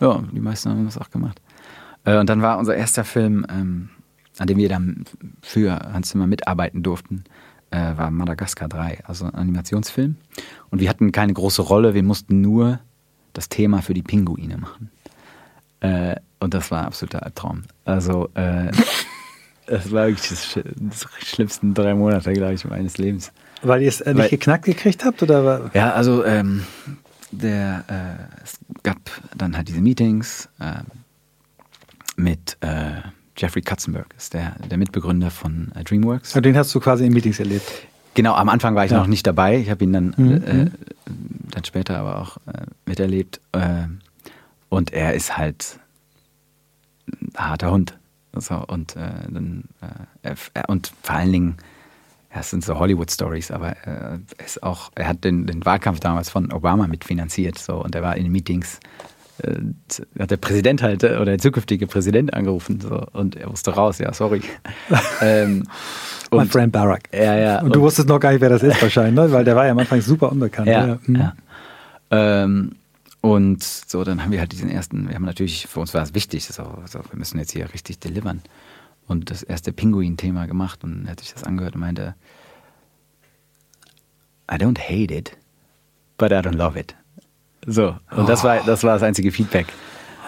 Ja, die meisten haben das auch gemacht. Äh, und dann war unser erster Film, ähm, an dem wir dann für Hans Zimmer mitarbeiten durften, äh, war Madagaskar 3, also ein Animationsfilm. Und wir hatten keine große Rolle, wir mussten nur das Thema für die Pinguine machen. Äh, und das war ein absoluter Albtraum. Also, äh, das war wirklich das, das schlimmsten drei Monate, glaube ich, meines Lebens. Weil ihr es äh, nicht Weil, geknackt gekriegt habt? Oder? Ja, also ähm, der, äh, es gab dann halt diese Meetings äh, mit äh, Jeffrey Katzenberg, ist der, der Mitbegründer von äh, DreamWorks. Und den hast du quasi in Meetings erlebt? Genau, am Anfang war ich ja. noch nicht dabei. Ich habe ihn dann, mhm. äh, mhm. dann später aber auch äh, miterlebt. Äh, und er ist halt ein harter Hund. So, und, äh, dann, äh, und vor allen Dingen, ja, es sind so Hollywood-Stories, aber er, ist auch, er hat den, den Wahlkampf damals von Obama mitfinanziert. So, und er war in Meetings äh, hat der Präsident halt oder der zukünftige Präsident angerufen so, und er musste raus, ja, sorry. ähm, mein Friend Barack. Ja, ja. Und du und, wusstest noch gar nicht, wer das ist wahrscheinlich, ne? weil der war ja am Anfang super unbekannt. Ja, ja. Mhm. ja. Ähm, und so, dann haben wir halt diesen ersten, wir haben natürlich, für uns war es wichtig, so, so, wir müssen jetzt hier richtig delivern. Und das erste Pinguin-Thema gemacht und er hat sich das angehört und meinte, I don't hate it, but I don't love it. So, und oh. das war das war das einzige Feedback.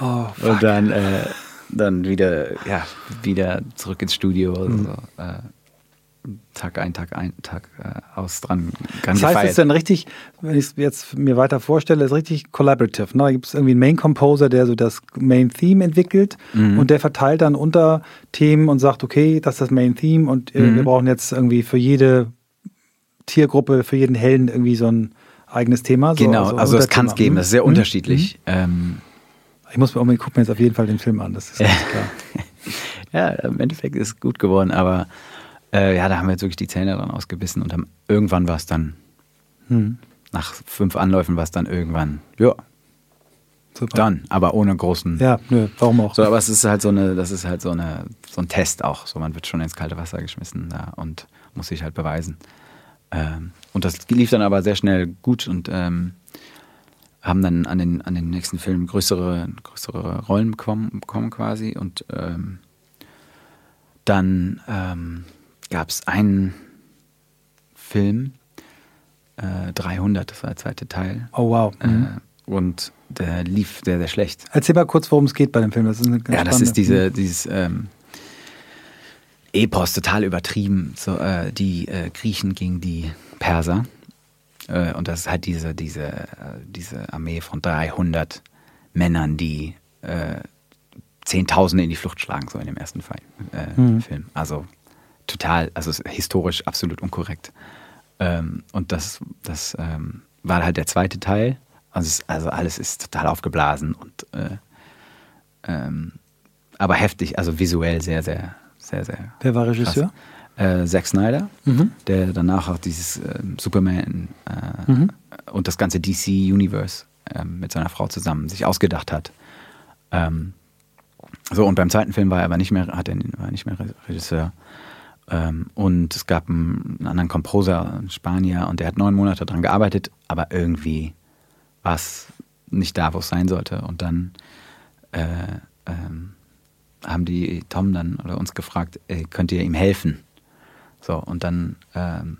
Oh, und dann, äh, dann wieder, ja, wieder zurück ins Studio. Mhm. So, äh, Tag ein, Tag ein, Tag äh, aus dran. das heißt, es ist dann richtig, wenn ich es jetzt mir weiter vorstelle, ist richtig collaborative. Ne? Da gibt es irgendwie einen Main Composer, der so das Main Theme entwickelt mhm. und der verteilt dann unter Themen und sagt, okay, das ist das Main Theme und äh, mhm. wir brauchen jetzt irgendwie für jede Tiergruppe, für jeden Helden irgendwie so ein eigenes Thema. So, genau, also, also das kann es geben, das ist sehr mhm. unterschiedlich. Mhm. Ähm, ich muss mir unbedingt, gucken mir jetzt auf jeden Fall den Film an, das ist ganz klar. ja, im Endeffekt ist es gut geworden, aber äh, ja, da haben wir jetzt wirklich die Zähne dran ausgebissen und haben, irgendwann war es dann Hm. Nach fünf Anläufen war es dann irgendwann, ja, Super. dann, aber ohne großen. Ja, nö, warum auch. So, aber es ist halt so eine, das ist halt so eine, so ein Test auch. So, man wird schon ins kalte Wasser geschmissen da und muss sich halt beweisen. Ähm, und das lief dann aber sehr schnell gut und ähm, haben dann an den, an den nächsten Filmen größere, größere Rollen bekommen, bekommen quasi. Und ähm, dann ähm, gab es einen Film, äh, 300, das war der zweite Teil. Oh wow. Äh, mhm. Äh, und der lief sehr, sehr schlecht. Erzähl mal kurz, worum es geht bei dem Film. Das ist eine ja, das ist diese, dieses ähm, Epos, total übertrieben. So, äh, die äh, Griechen gegen die Perser. Äh, und das ist halt diese, diese, äh, diese Armee von 300 Männern, die äh, Zehntausende in die Flucht schlagen, so in dem ersten Fall, äh, mhm. Film. Also total, also historisch absolut unkorrekt. Ähm, und das, das ähm, war halt der zweite Teil. Also, es, also, alles ist total aufgeblasen und äh, ähm, aber heftig, also visuell sehr, sehr, sehr, sehr. Wer war Regisseur? Äh, Zack Snyder, mhm. der danach auch dieses äh, Superman äh, mhm. und das ganze DC Universe ähm, mit seiner Frau zusammen sich ausgedacht hat. Ähm, so, und beim zweiten Film war er aber nicht mehr, hat er war nicht mehr Regisseur. Ähm, und es gab einen, einen anderen Komposer, einen Spanier, und der hat neun Monate daran gearbeitet, aber irgendwie war es nicht da, wo es sein sollte. Und dann äh, ähm, haben die Tom dann oder uns gefragt, ey, könnt ihr ihm helfen? So, und dann ähm,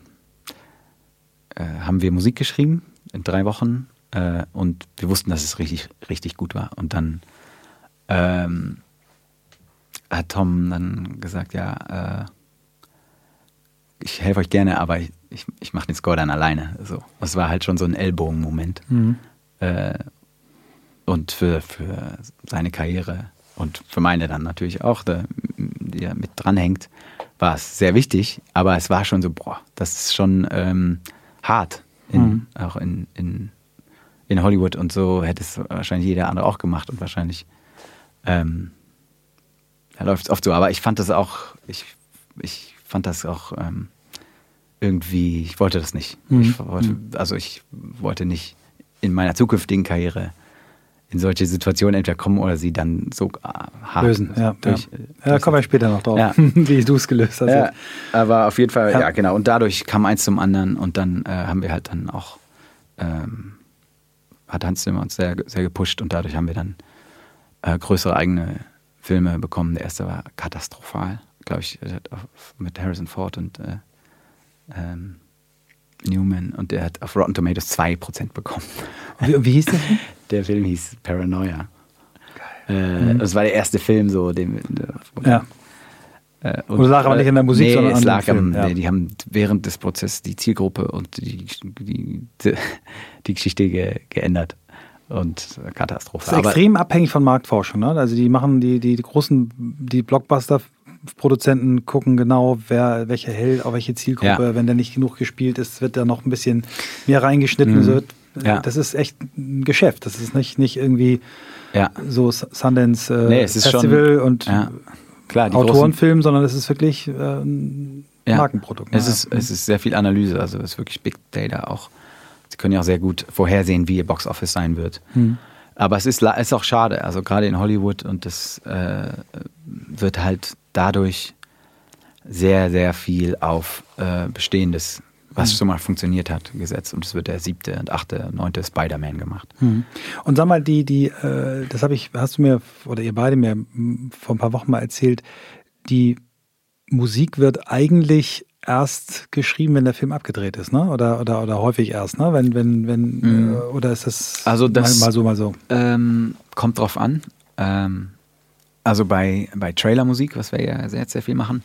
äh, haben wir Musik geschrieben in drei Wochen äh, und wir wussten, dass es richtig, richtig gut war. Und dann ähm, hat Tom dann gesagt, ja, äh, ich helfe euch gerne, aber ich, ich, ich mache den Score dann alleine. So. Das war halt schon so ein Ellbogen-Moment. Mhm. Äh, und für, für seine Karriere und für meine dann natürlich auch, der, der mit dranhängt, war es sehr wichtig, aber es war schon so, boah, das ist schon ähm, hart, in, mhm. auch in, in, in Hollywood und so hätte es wahrscheinlich jeder andere auch gemacht und wahrscheinlich ähm, ja, läuft es oft so. Aber ich fand das auch, ich, ich fand das auch ähm, irgendwie, ich wollte das nicht. Mhm. Ich wollte, also ich wollte nicht in meiner zukünftigen Karriere in solche Situationen entweder kommen oder sie dann so äh, hart lösen. Ja, durch, ja. ja kommen wir später noch drauf, ja. wie du es gelöst hast. Ja, aber auf jeden Fall, ja. ja. genau. Und dadurch kam eins zum anderen und dann äh, haben wir halt dann auch, ähm, hat Hans Zimmer uns sehr, sehr gepusht und dadurch haben wir dann äh, größere eigene Filme bekommen. Der erste war katastrophal, glaube ich, mit Harrison Ford und äh, ähm, Newman und der hat auf Rotten Tomatoes 2% bekommen. Wie, wie hieß der Film? Der Film hieß Paranoia. Äh, mhm. Das war der erste Film, so dem. Ja. Äh, und, und lag aber nicht in der Musik, nee, sondern es lag am, ja. nee, die haben während des Prozesses die Zielgruppe und die, die, die Geschichte ge, geändert. Und Katastrophe. Das ist extrem abhängig von Marktforschung. Ne? Also die machen die, die, die großen, die Blockbuster Produzenten gucken genau, wer welcher hält, auf welche Zielgruppe. Ja. Wenn der nicht genug gespielt ist, wird da noch ein bisschen mehr reingeschnitten. Mhm. So, ja. Das ist echt ein Geschäft. Das ist nicht, nicht irgendwie ja. so Sundance äh, nee, Festival schon, und Klar, Autorenfilm, sondern es ist wirklich äh, ein Markenprodukt. Es, ist, es ist sehr viel Analyse, also es ist wirklich Big Data auch. Sie können ja auch sehr gut vorhersehen, wie ihr Box Office sein wird. Mhm. Aber es ist, ist auch schade, also gerade in Hollywood und das äh, wird halt dadurch sehr, sehr viel auf äh, Bestehendes, was mhm. schon mal funktioniert hat, gesetzt. Und es wird der siebte und achte, neunte Spider-Man gemacht. Mhm. Und sag mal, die, die, äh, das habe ich, hast du mir, oder ihr beide mir vor ein paar Wochen mal erzählt, die Musik wird eigentlich erst geschrieben, wenn der Film abgedreht ist, ne? Oder, oder, oder häufig erst, ne? Wenn, wenn, wenn, mhm. äh, oder ist das, also das mal, mal so, mal so? Ähm, kommt drauf an. Ähm, also bei, bei Trailermusik, was wir ja sehr, sehr viel machen,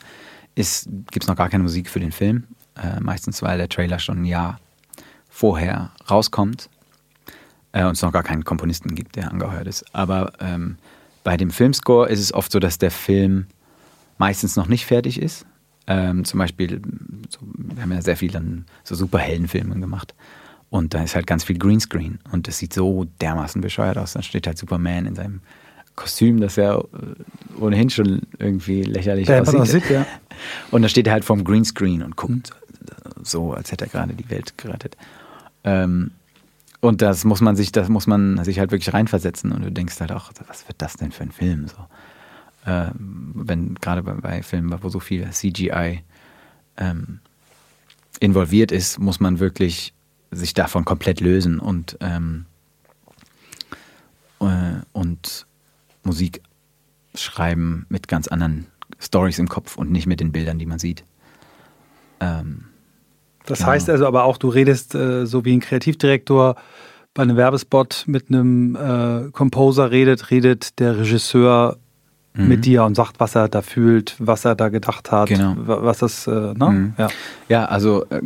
gibt es noch gar keine Musik für den Film. Äh, meistens, weil der Trailer schon ein Jahr vorher rauskommt äh, und es noch gar keinen Komponisten gibt, der angehört ist. Aber ähm, bei dem Filmscore ist es oft so, dass der Film meistens noch nicht fertig ist. Ähm, zum Beispiel, so, wir haben ja sehr viel dann so Superheldenfilme gemacht. Und da ist halt ganz viel Greenscreen. Und das sieht so dermaßen bescheuert aus. Dann steht halt Superman in seinem Kostüm, das ja äh, ohnehin schon irgendwie lächerlich ja, aussieht. aussieht ja. Und da steht er halt vorm Greenscreen und guckt mhm. so, als hätte er gerade die Welt gerettet. Ähm, und das muss man sich, das muss man sich halt wirklich reinversetzen und du denkst halt auch, was wird das denn für ein Film? So, äh, wenn gerade bei, bei, Filmen, wo so viel CGI ähm, involviert ist, muss man wirklich sich davon komplett lösen und ähm, äh, und Musik schreiben mit ganz anderen Stories im Kopf und nicht mit den Bildern, die man sieht. Ähm, das genau. heißt also aber auch, du redest äh, so wie ein Kreativdirektor bei einem Werbespot mit einem äh, Composer redet, redet der Regisseur mhm. mit dir und sagt, was er da fühlt, was er da gedacht hat, genau. was das, äh, ne? Mhm. Ja. ja, also äh,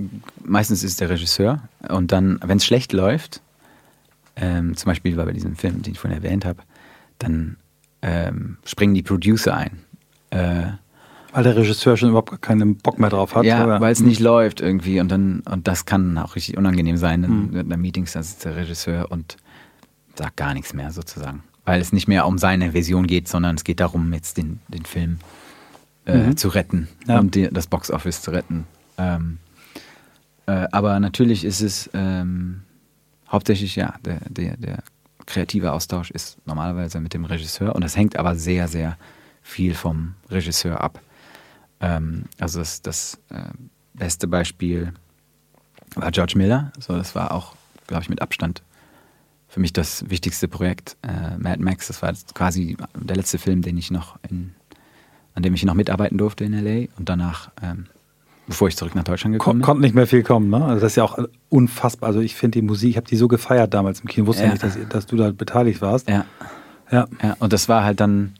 meistens ist der Regisseur und dann, wenn es schlecht läuft, ähm, zum Beispiel bei diesem Film, den ich vorhin erwähnt habe, dann ähm, springen die Producer ein. Äh, weil der Regisseur schon überhaupt keinen Bock mehr drauf hat. Ja, weil es nicht läuft irgendwie und dann und das kann auch richtig unangenehm sein. In, in der Meetings, da sitzt der Regisseur und sagt gar nichts mehr sozusagen. Weil es nicht mehr um seine Vision geht, sondern es geht darum, jetzt den, den Film äh, mhm. zu retten ja. und die, das Boxoffice zu retten. Ähm, äh, aber natürlich ist es ähm, hauptsächlich, ja, der, der, der kreative Austausch ist normalerweise mit dem Regisseur und das hängt aber sehr, sehr viel vom Regisseur ab. Ähm, also das, das äh, beste Beispiel war George Miller. So, das war auch, glaube ich, mit Abstand für mich das wichtigste Projekt. Äh, Mad Max, das war quasi der letzte Film, den ich noch in, an dem ich noch mitarbeiten durfte in LA und danach ähm, bevor ich zurück nach Deutschland gekommen bin. Konnte nicht mehr viel kommen, ne? Also das ist ja auch unfassbar. Also ich finde die Musik, ich habe die so gefeiert damals im Kino, wusste ja. nicht, dass, dass, du da beteiligt warst. Ja. Ja. ja und das war halt dann,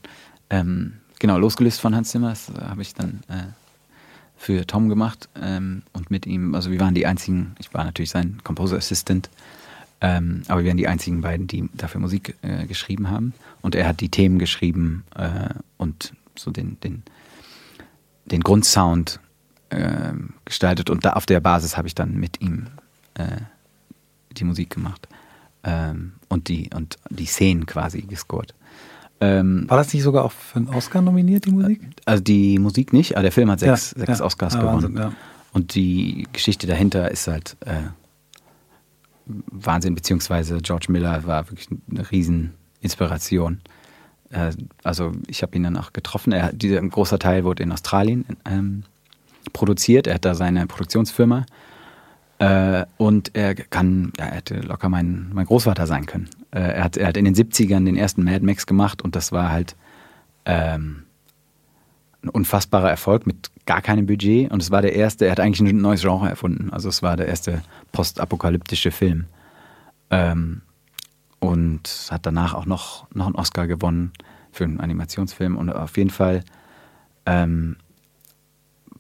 ähm, genau, losgelöst von Hans Zimmer, das äh, habe ich dann äh, für Tom gemacht ähm, und mit ihm, also wir waren die einzigen, ich war natürlich sein Composer Assistant, ähm, aber wir waren die einzigen beiden, die dafür Musik äh, geschrieben haben. Und er hat die Themen geschrieben äh, und so den, den, den Grundsound äh, gestaltet und da auf der Basis habe ich dann mit ihm äh, die Musik gemacht ähm, und die und die Szenen quasi gescored. Ähm, War das nicht sogar auch für einen Oscar nominiert, die Musik? Also die Musik nicht, aber der Film hat sechs, ja, sechs ja, Oscars ja, gewonnen. Wahnsinn, und die Geschichte dahinter ist halt äh, Wahnsinn, beziehungsweise George Miller war wirklich eine Rieseninspiration. Äh, also ich habe ihn dann auch getroffen. Er, dieser, ein großer Teil wurde in Australien ähm, produziert. Er hat da seine Produktionsfirma. Äh, und er kann, ja, er hätte locker mein, mein Großvater sein können. Äh, er, hat, er hat in den 70ern den ersten Mad Max gemacht und das war halt ähm, ein unfassbarer Erfolg mit gar keinem Budget. Und es war der erste, er hat eigentlich ein neues Genre erfunden. Also es war der erste postapokalyptische Film. Ähm, und hat danach auch noch, noch einen Oscar gewonnen für einen Animationsfilm. Und auf jeden Fall ähm,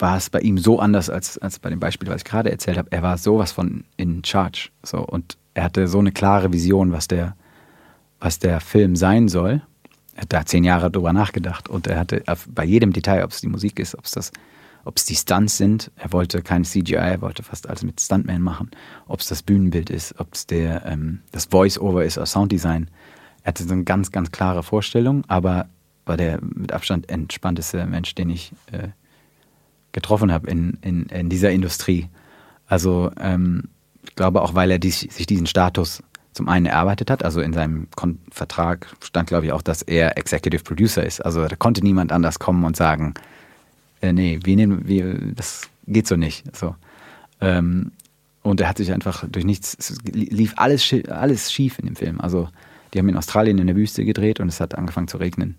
war es bei ihm so anders als, als bei dem Beispiel, was ich gerade erzählt habe. Er war sowas von in charge. So, und er hatte so eine klare Vision, was der, was der Film sein soll. Er hat da zehn Jahre drüber nachgedacht und er hatte bei jedem Detail, ob es die Musik ist, ob es das, ob es die Stunts sind. Er wollte kein CGI, er wollte fast alles mit Stuntman machen. Ob es das Bühnenbild ist, ob es ähm, das Voice-Over ist oder Sounddesign. Er hatte so eine ganz, ganz klare Vorstellung, aber war der mit Abstand entspannteste Mensch, den ich äh, getroffen habe in, in, in dieser Industrie. Also ähm, ich glaube auch, weil er dies, sich diesen Status zum einen erarbeitet hat, also in seinem Kon Vertrag stand, glaube ich, auch, dass er Executive Producer ist. Also da konnte niemand anders kommen und sagen, äh, nee, wir nehmen, wir, das geht so nicht. So. Ähm, und er hat sich einfach durch nichts, es lief alles, alles schief in dem Film. Also die haben in Australien in der Wüste gedreht und es hat angefangen zu regnen.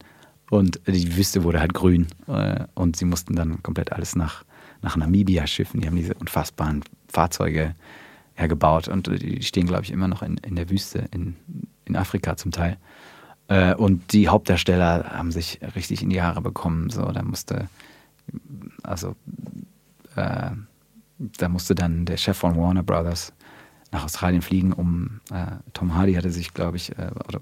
Und die Wüste wurde halt grün. Äh, und sie mussten dann komplett alles nach, nach Namibia schiffen. Die haben diese unfassbaren Fahrzeuge hergebaut. Und die stehen, glaube ich, immer noch in, in der Wüste, in, in Afrika zum Teil. Äh, und die Hauptdarsteller haben sich richtig in die Haare bekommen. So, da musste, also, äh, da musste dann der Chef von Warner Brothers nach Australien fliegen, um äh, Tom Hardy hatte sich, glaube ich, äh, oder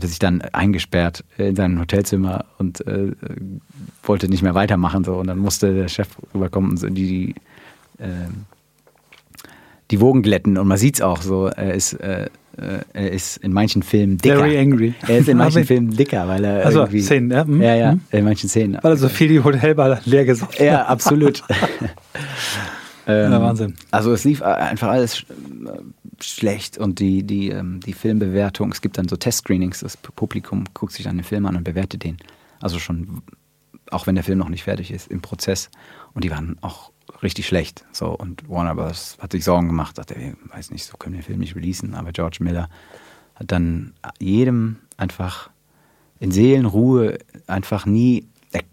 hatte sich dann eingesperrt in seinem Hotelzimmer und äh, wollte nicht mehr weitermachen. So. Und dann musste der Chef rüberkommen und so die, die, äh, die Wogen glätten. Und man sieht es auch so. Er ist, äh, äh, er ist in manchen Filmen dicker. Very angry. Er ist in manchen Filmen dicker, weil er. Also irgendwie, Szenen, ja. Mhm. Ja, ja, mhm. in manchen Szenen. Weil er so viel die Hotelbar leer gesoffen Ja, absolut. Ähm, ja, Wahnsinn. Also es lief einfach alles sch schlecht und die, die, ähm, die Filmbewertung, es gibt dann so Testscreenings, das Publikum guckt sich dann den Film an und bewertet den. Also schon, auch wenn der Film noch nicht fertig ist, im Prozess. Und die waren auch richtig schlecht. So, und Warner Bros. hat sich Sorgen gemacht, sagte, ey, weiß nicht, so können wir den Film nicht releasen. Aber George Miller hat dann jedem einfach in Seelenruhe einfach nie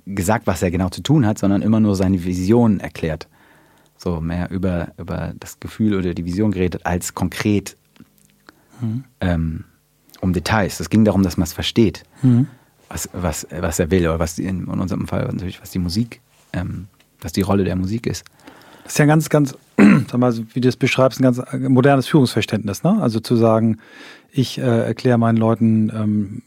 gesagt, was er genau zu tun hat, sondern immer nur seine Vision erklärt so mehr über, über das Gefühl oder die Vision geredet, als konkret mhm. ähm, um Details. Es ging darum, dass man es versteht, mhm. was, was, was er will oder was in unserem Fall natürlich, was die Musik, ähm, was die Rolle der Musik ist. Das ist ja ganz, ganz, sag mal, wie du es beschreibst, ein ganz modernes Führungsverständnis, ne? Also zu sagen, ich äh, erkläre meinen Leuten ähm,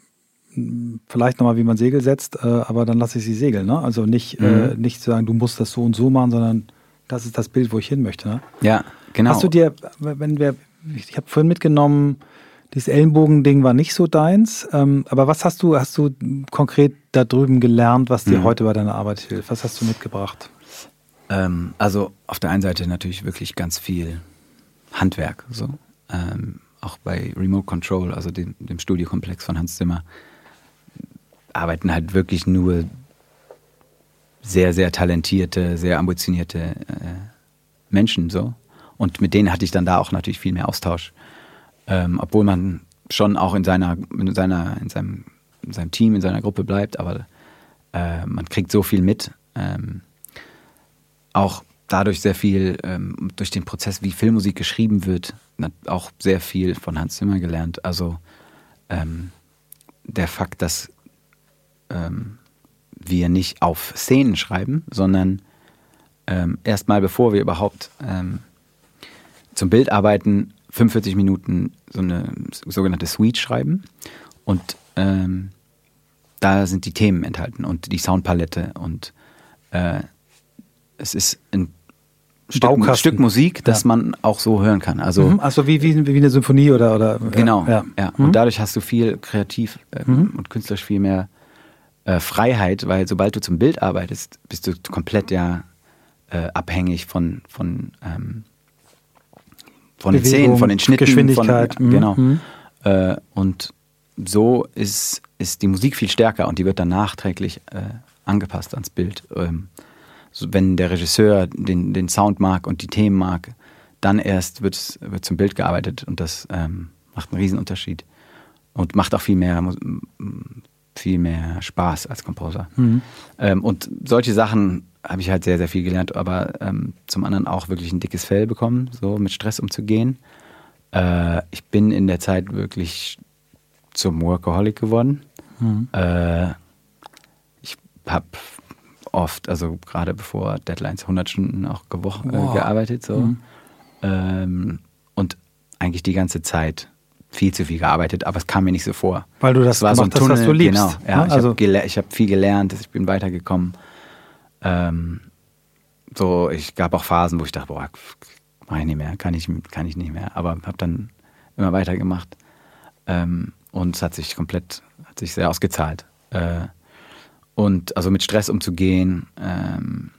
vielleicht nochmal, wie man Segel setzt, äh, aber dann lasse ich sie segeln, ne? Also nicht, äh, mhm. äh, nicht zu sagen, du musst das so und so machen, sondern das ist das Bild, wo ich hin möchte. Ne? Ja, genau. Hast du dir, wenn wir, ich habe vorhin mitgenommen, dieses Ellenbogending war nicht so deins, ähm, aber was hast du, hast du konkret da drüben gelernt, was dir mhm. heute bei deiner Arbeit hilft? Was hast du mitgebracht? Ähm, also auf der einen Seite natürlich wirklich ganz viel Handwerk, so. Ähm, auch bei Remote Control, also dem, dem Studiokomplex von Hans Zimmer, arbeiten halt wirklich nur sehr, sehr talentierte, sehr ambitionierte äh, Menschen so. Und mit denen hatte ich dann da auch natürlich viel mehr Austausch. Ähm, obwohl man schon auch in seiner, in seiner, in seinem, in seinem Team, in seiner Gruppe bleibt, aber äh, man kriegt so viel mit. Ähm, auch dadurch sehr viel, ähm, durch den Prozess, wie Filmmusik geschrieben wird, auch sehr viel von Hans Zimmer gelernt. Also ähm, der Fakt, dass ähm, wir nicht auf Szenen schreiben, sondern ähm, erstmal, bevor wir überhaupt ähm, zum Bild arbeiten, 45 Minuten so eine sogenannte Suite schreiben. Und ähm, da sind die Themen enthalten und die Soundpalette. Und äh, es ist ein Stück, Stück, Musik, das ja. man auch so hören kann. Also, mhm, also wie, wie, wie eine Symphonie oder. oder genau, ja. ja. Mhm. Und dadurch hast du viel kreativ äh, mhm. und künstlerisch viel mehr äh, Freiheit, weil sobald du zum Bild arbeitest, bist du komplett ja äh, abhängig von, von, ähm, von den Szenen, von den Schnitten. Geschwindigkeit. Von, genau. Mhm. Äh, und so ist, ist die Musik viel stärker und die wird dann nachträglich äh, angepasst ans Bild. Ähm, so, wenn der Regisseur den, den Sound mag und die Themen mag, dann erst wird, wird zum Bild gearbeitet und das ähm, macht einen Riesenunterschied und macht auch viel mehr viel mehr Spaß als Composer. Mhm. Ähm, und solche Sachen habe ich halt sehr, sehr viel gelernt, aber ähm, zum anderen auch wirklich ein dickes Fell bekommen, so mit Stress umzugehen. Äh, ich bin in der Zeit wirklich zum Workaholic geworden. Mhm. Äh, ich habe oft, also gerade bevor Deadlines 100 Stunden auch wow. äh, gearbeitet so. Mhm. Ähm, und eigentlich die ganze Zeit viel zu viel gearbeitet, aber es kam mir nicht so vor. Weil du das war so ein Tunnel, hast, was du liebst. Genau, ja, ja? Also ich habe hab viel gelernt, ich bin weitergekommen. Ähm, so, ich gab auch Phasen, wo ich dachte, boah, mach ich nicht mehr, kann ich, kann ich nicht mehr. Aber habe dann immer weitergemacht. Ähm, und es hat sich komplett, hat sich sehr ausgezahlt. Äh, und also mit Stress umzugehen, ähm,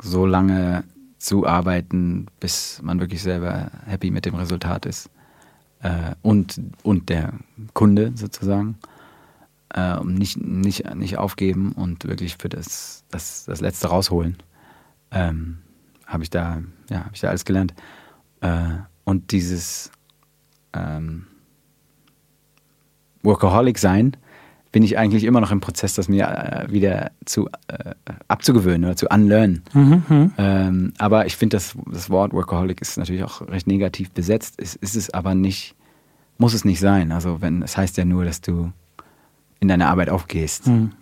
so lange zu arbeiten, bis man wirklich selber happy mit dem Resultat ist äh, und, und der Kunde sozusagen. Äh, nicht, nicht, nicht aufgeben und wirklich für das, das, das Letzte rausholen. Ähm, habe ich da, ja, habe ich da alles gelernt. Äh, und dieses ähm, Workaholic sein, bin ich eigentlich immer noch im Prozess, das mir äh, wieder zu äh, abzugewöhnen oder zu unlearn. Mhm, mhm. ähm, aber ich finde, das, das Wort Workaholic ist natürlich auch recht negativ besetzt. Ist, ist es aber nicht, muss es nicht sein. Also wenn es heißt ja nur, dass du in deine Arbeit aufgehst. Mhm.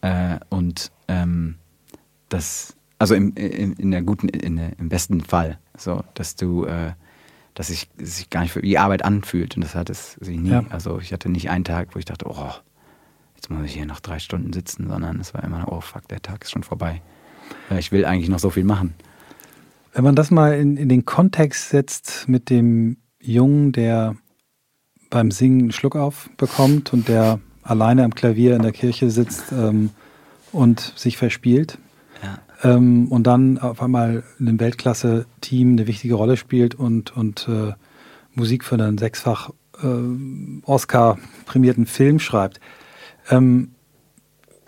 Äh, und ähm, das, also im, in, in der guten, in im besten Fall, so, dass du äh, dass sich, sich gar nicht wie Arbeit anfühlt. Und das hat es sich nie. Ja. Also ich hatte nicht einen Tag, wo ich dachte, oh, jetzt muss ich hier noch drei Stunden sitzen, sondern es war immer, oh fuck, der Tag ist schon vorbei. Ich will eigentlich noch so viel machen. Wenn man das mal in, in den Kontext setzt mit dem Jungen, der beim Singen einen Schluck auf bekommt und der alleine am Klavier in der Kirche sitzt ähm, und sich verspielt. ähm, und dann auf einmal in einem Weltklasse-Team eine wichtige Rolle spielt und, und äh, Musik für einen sechsfach äh, Oscar-prämierten Film schreibt. Ähm,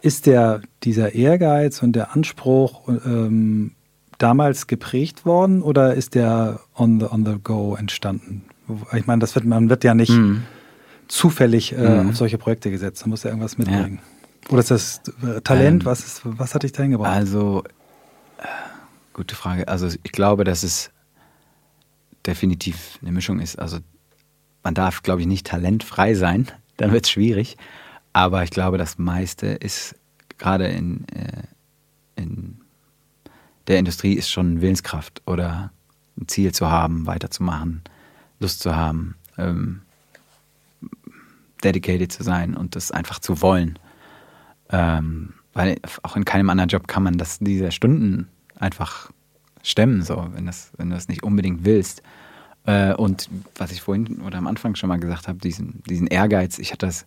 ist der, dieser Ehrgeiz und der Anspruch ähm, damals geprägt worden oder ist der on the, on the go entstanden? Ich meine, das wird, man wird ja nicht mhm. zufällig äh, mhm. auf solche Projekte gesetzt. Man muss ja irgendwas mitbringen. Ja. Oder ist das äh, Talent? Ähm, was, ist, was hat dich dahin gebracht? Also, äh, gute Frage. Also, ich glaube, dass es definitiv eine Mischung ist. Also, man darf, glaube ich, nicht talentfrei sein. Dann wird es schwierig. Aber ich glaube, das meiste ist gerade in, äh, in der Industrie ist schon Willenskraft oder ein Ziel zu haben, weiterzumachen, Lust zu haben, ähm, dedicated zu sein und das einfach zu wollen. Ähm, weil auch in keinem anderen Job kann man das, diese Stunden einfach stemmen, so, wenn, das, wenn du das nicht unbedingt willst. Äh, und was ich vorhin oder am Anfang schon mal gesagt habe, diesen, diesen Ehrgeiz, ich hatte das,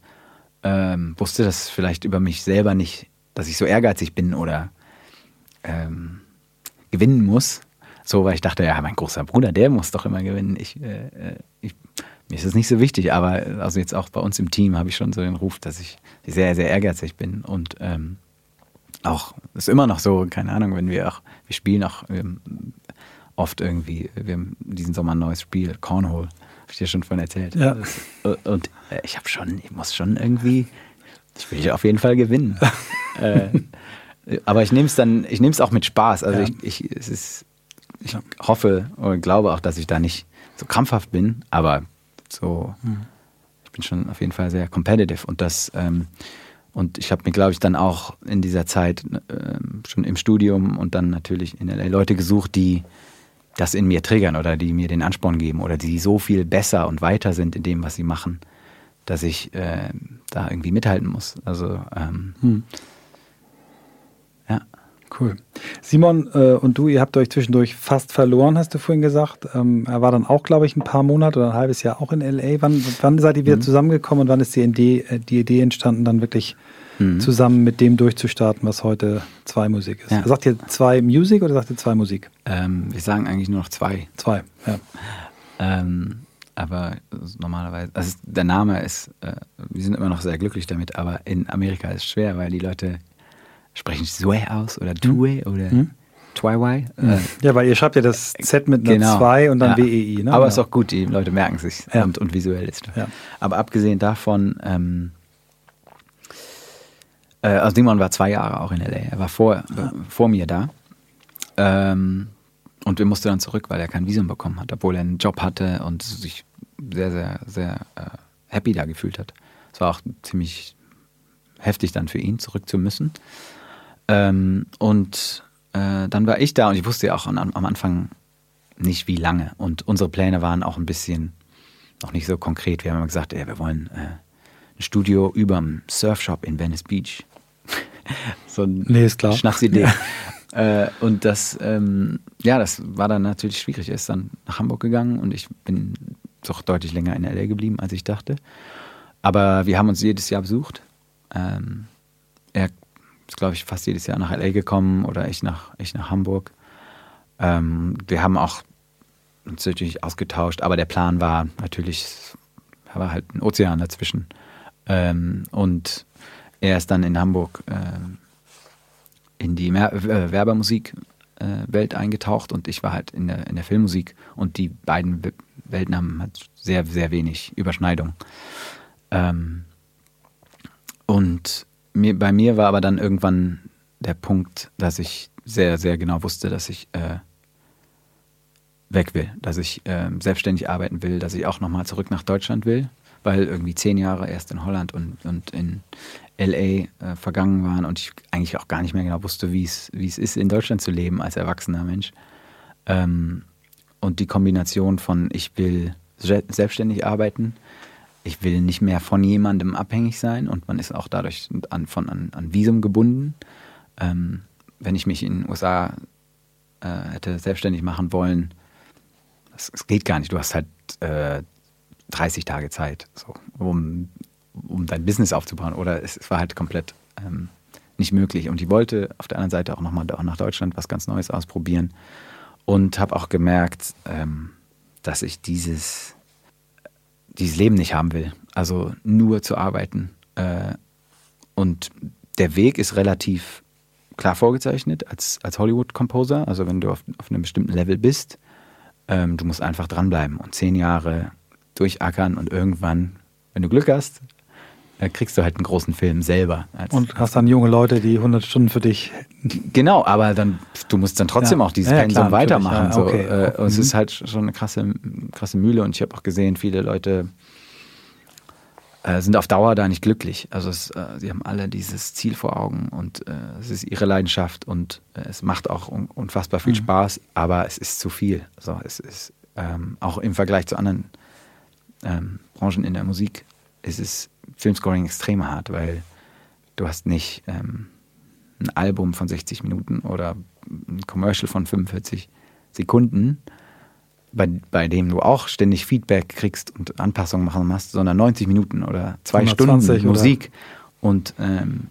ähm, wusste das vielleicht über mich selber nicht, dass ich so ehrgeizig bin oder ähm, gewinnen muss. So, weil ich dachte, ja, mein großer Bruder, der muss doch immer gewinnen. Ich, äh, äh ich, mir ist das nicht so wichtig, aber also jetzt auch bei uns im Team habe ich schon so den Ruf, dass ich sehr, sehr ehrgeizig bin und ähm, auch ist immer noch so, keine Ahnung, wenn wir auch, wir spielen auch ähm, oft irgendwie, wir haben diesen Sommer ein neues Spiel, Cornhole, habe ich dir schon von erzählt. Ja. Und äh, ich habe schon, ich muss schon irgendwie, ich will auf jeden Fall gewinnen. äh, aber ich nehme es dann, ich nehme es auch mit Spaß. Also ja. ich, ich, es ist, ich hoffe und glaube auch, dass ich da nicht so krampfhaft bin, aber so, mhm. ich bin schon auf jeden Fall sehr competitive und das, ähm, und ich habe mir, glaube ich, dann auch in dieser Zeit äh, schon im Studium und dann natürlich in LA Leute gesucht, die das in mir triggern oder die mir den Ansporn geben oder die so viel besser und weiter sind in dem, was sie machen, dass ich äh, da irgendwie mithalten muss. Also ähm, hm. Ja. Cool. Simon äh, und du, ihr habt euch zwischendurch fast verloren, hast du vorhin gesagt. Ähm, er war dann auch, glaube ich, ein paar Monate oder ein halbes Jahr auch in LA. Wann, wann seid ihr wieder mhm. zusammengekommen und wann ist die Idee, äh, die Idee entstanden, dann wirklich mhm. zusammen mit dem durchzustarten, was heute zwei Musik ist? Ja. Sagt ihr zwei Music oder sagt ihr zwei Musik? Ähm, wir sagen eigentlich nur noch zwei. Zwei, ja. Ähm, aber normalerweise, also der Name ist, äh, wir sind immer noch sehr glücklich damit, aber in Amerika ist es schwer, weil die Leute sprechen Sue aus oder Tue hm? oder hm? Twiwai. Hm. Äh, ja, weil ihr schreibt ja das Z mit einer genau. 2 und dann ja. WEI. Ne? Aber es ja. ist auch gut, die Leute merken sich ja. und, und, visuell ist. Ja. Aber abgesehen davon, ähm, äh, also Simon war zwei Jahre auch in L.A. Er war vor, äh, vor mir da. Ähm, und wir mussten dann zurück, weil er kein Visum bekommen hat, obwohl er einen Job hatte und sich sehr, sehr, sehr äh, happy da gefühlt hat. Es war auch ziemlich heftig dann für ihn, zurück zu müssen. Ähm, und äh, dann war ich da und ich wusste ja auch an, am Anfang nicht, wie lange. Und unsere Pläne waren auch ein bisschen noch nicht so konkret. Wir haben immer gesagt, ey, wir wollen äh, ein Studio über dem Surfshop in Venice Beach. so ein nee, ist klar. Schnapsidee. Ja. Äh, und das, ähm, ja, das war dann natürlich schwierig. Er ist dann nach Hamburg gegangen und ich bin doch deutlich länger in LA geblieben, als ich dachte. Aber wir haben uns jedes Jahr besucht. Ähm, er ist, glaube ich, fast jedes Jahr nach LA gekommen oder ich nach, ich nach Hamburg. Ähm, wir haben auch uns natürlich ausgetauscht, aber der Plan war natürlich, da war halt ein Ozean dazwischen. Ähm, und er ist dann in Hamburg äh, in die Mer äh, Werbemusik-Welt äh, eingetaucht und ich war halt in der, in der Filmmusik und die beiden Welten haben halt sehr, sehr wenig Überschneidung. Ähm, und mir, bei mir war aber dann irgendwann der Punkt, dass ich sehr, sehr genau wusste, dass ich äh, weg will, dass ich äh, selbstständig arbeiten will, dass ich auch nochmal zurück nach Deutschland will, weil irgendwie zehn Jahre erst in Holland und, und in LA äh, vergangen waren und ich eigentlich auch gar nicht mehr genau wusste, wie es ist, in Deutschland zu leben als erwachsener Mensch. Ähm, und die Kombination von ich will selbstständig arbeiten, ich will nicht mehr von jemandem abhängig sein und man ist auch dadurch an, von, an, an Visum gebunden. Ähm, wenn ich mich in den USA äh, hätte selbstständig machen wollen, es geht gar nicht. Du hast halt äh, 30 Tage Zeit, so, um, um dein Business aufzubauen. Oder es, es war halt komplett ähm, nicht möglich. Und ich wollte auf der anderen Seite auch nochmal nach Deutschland was ganz Neues ausprobieren und habe auch gemerkt, ähm, dass ich dieses, dieses Leben nicht haben will. Also nur zu arbeiten. Äh, und der Weg ist relativ klar vorgezeichnet als, als Hollywood-Composer. Also wenn du auf, auf einem bestimmten Level bist, ähm, du musst einfach dranbleiben und zehn Jahre durchackern und irgendwann, wenn du Glück hast, äh, kriegst du halt einen großen Film selber. und hast dann junge Leute, die 100 Stunden für dich. Genau, aber dann du musst dann trotzdem ja. auch dieses ja, Pensum klar, weitermachen. Ja, okay. so. äh, und mhm. es ist halt schon eine krasse, krasse Mühle und ich habe auch gesehen, viele Leute äh, sind auf Dauer da nicht glücklich. Also es, äh, sie haben alle dieses Ziel vor Augen und äh, es ist ihre Leidenschaft und äh, es macht auch un unfassbar viel mhm. Spaß, aber es ist zu viel. Also es ist ähm, auch im Vergleich zu anderen ähm, Branchen in der Musik ist es Filmscoring extrem hart, weil du hast nicht ähm, ein Album von 60 Minuten oder ein Commercial von 45 Sekunden, bei, bei dem du auch ständig Feedback kriegst und Anpassungen machen musst, sondern 90 Minuten oder zwei Stunden Musik. Und, ähm,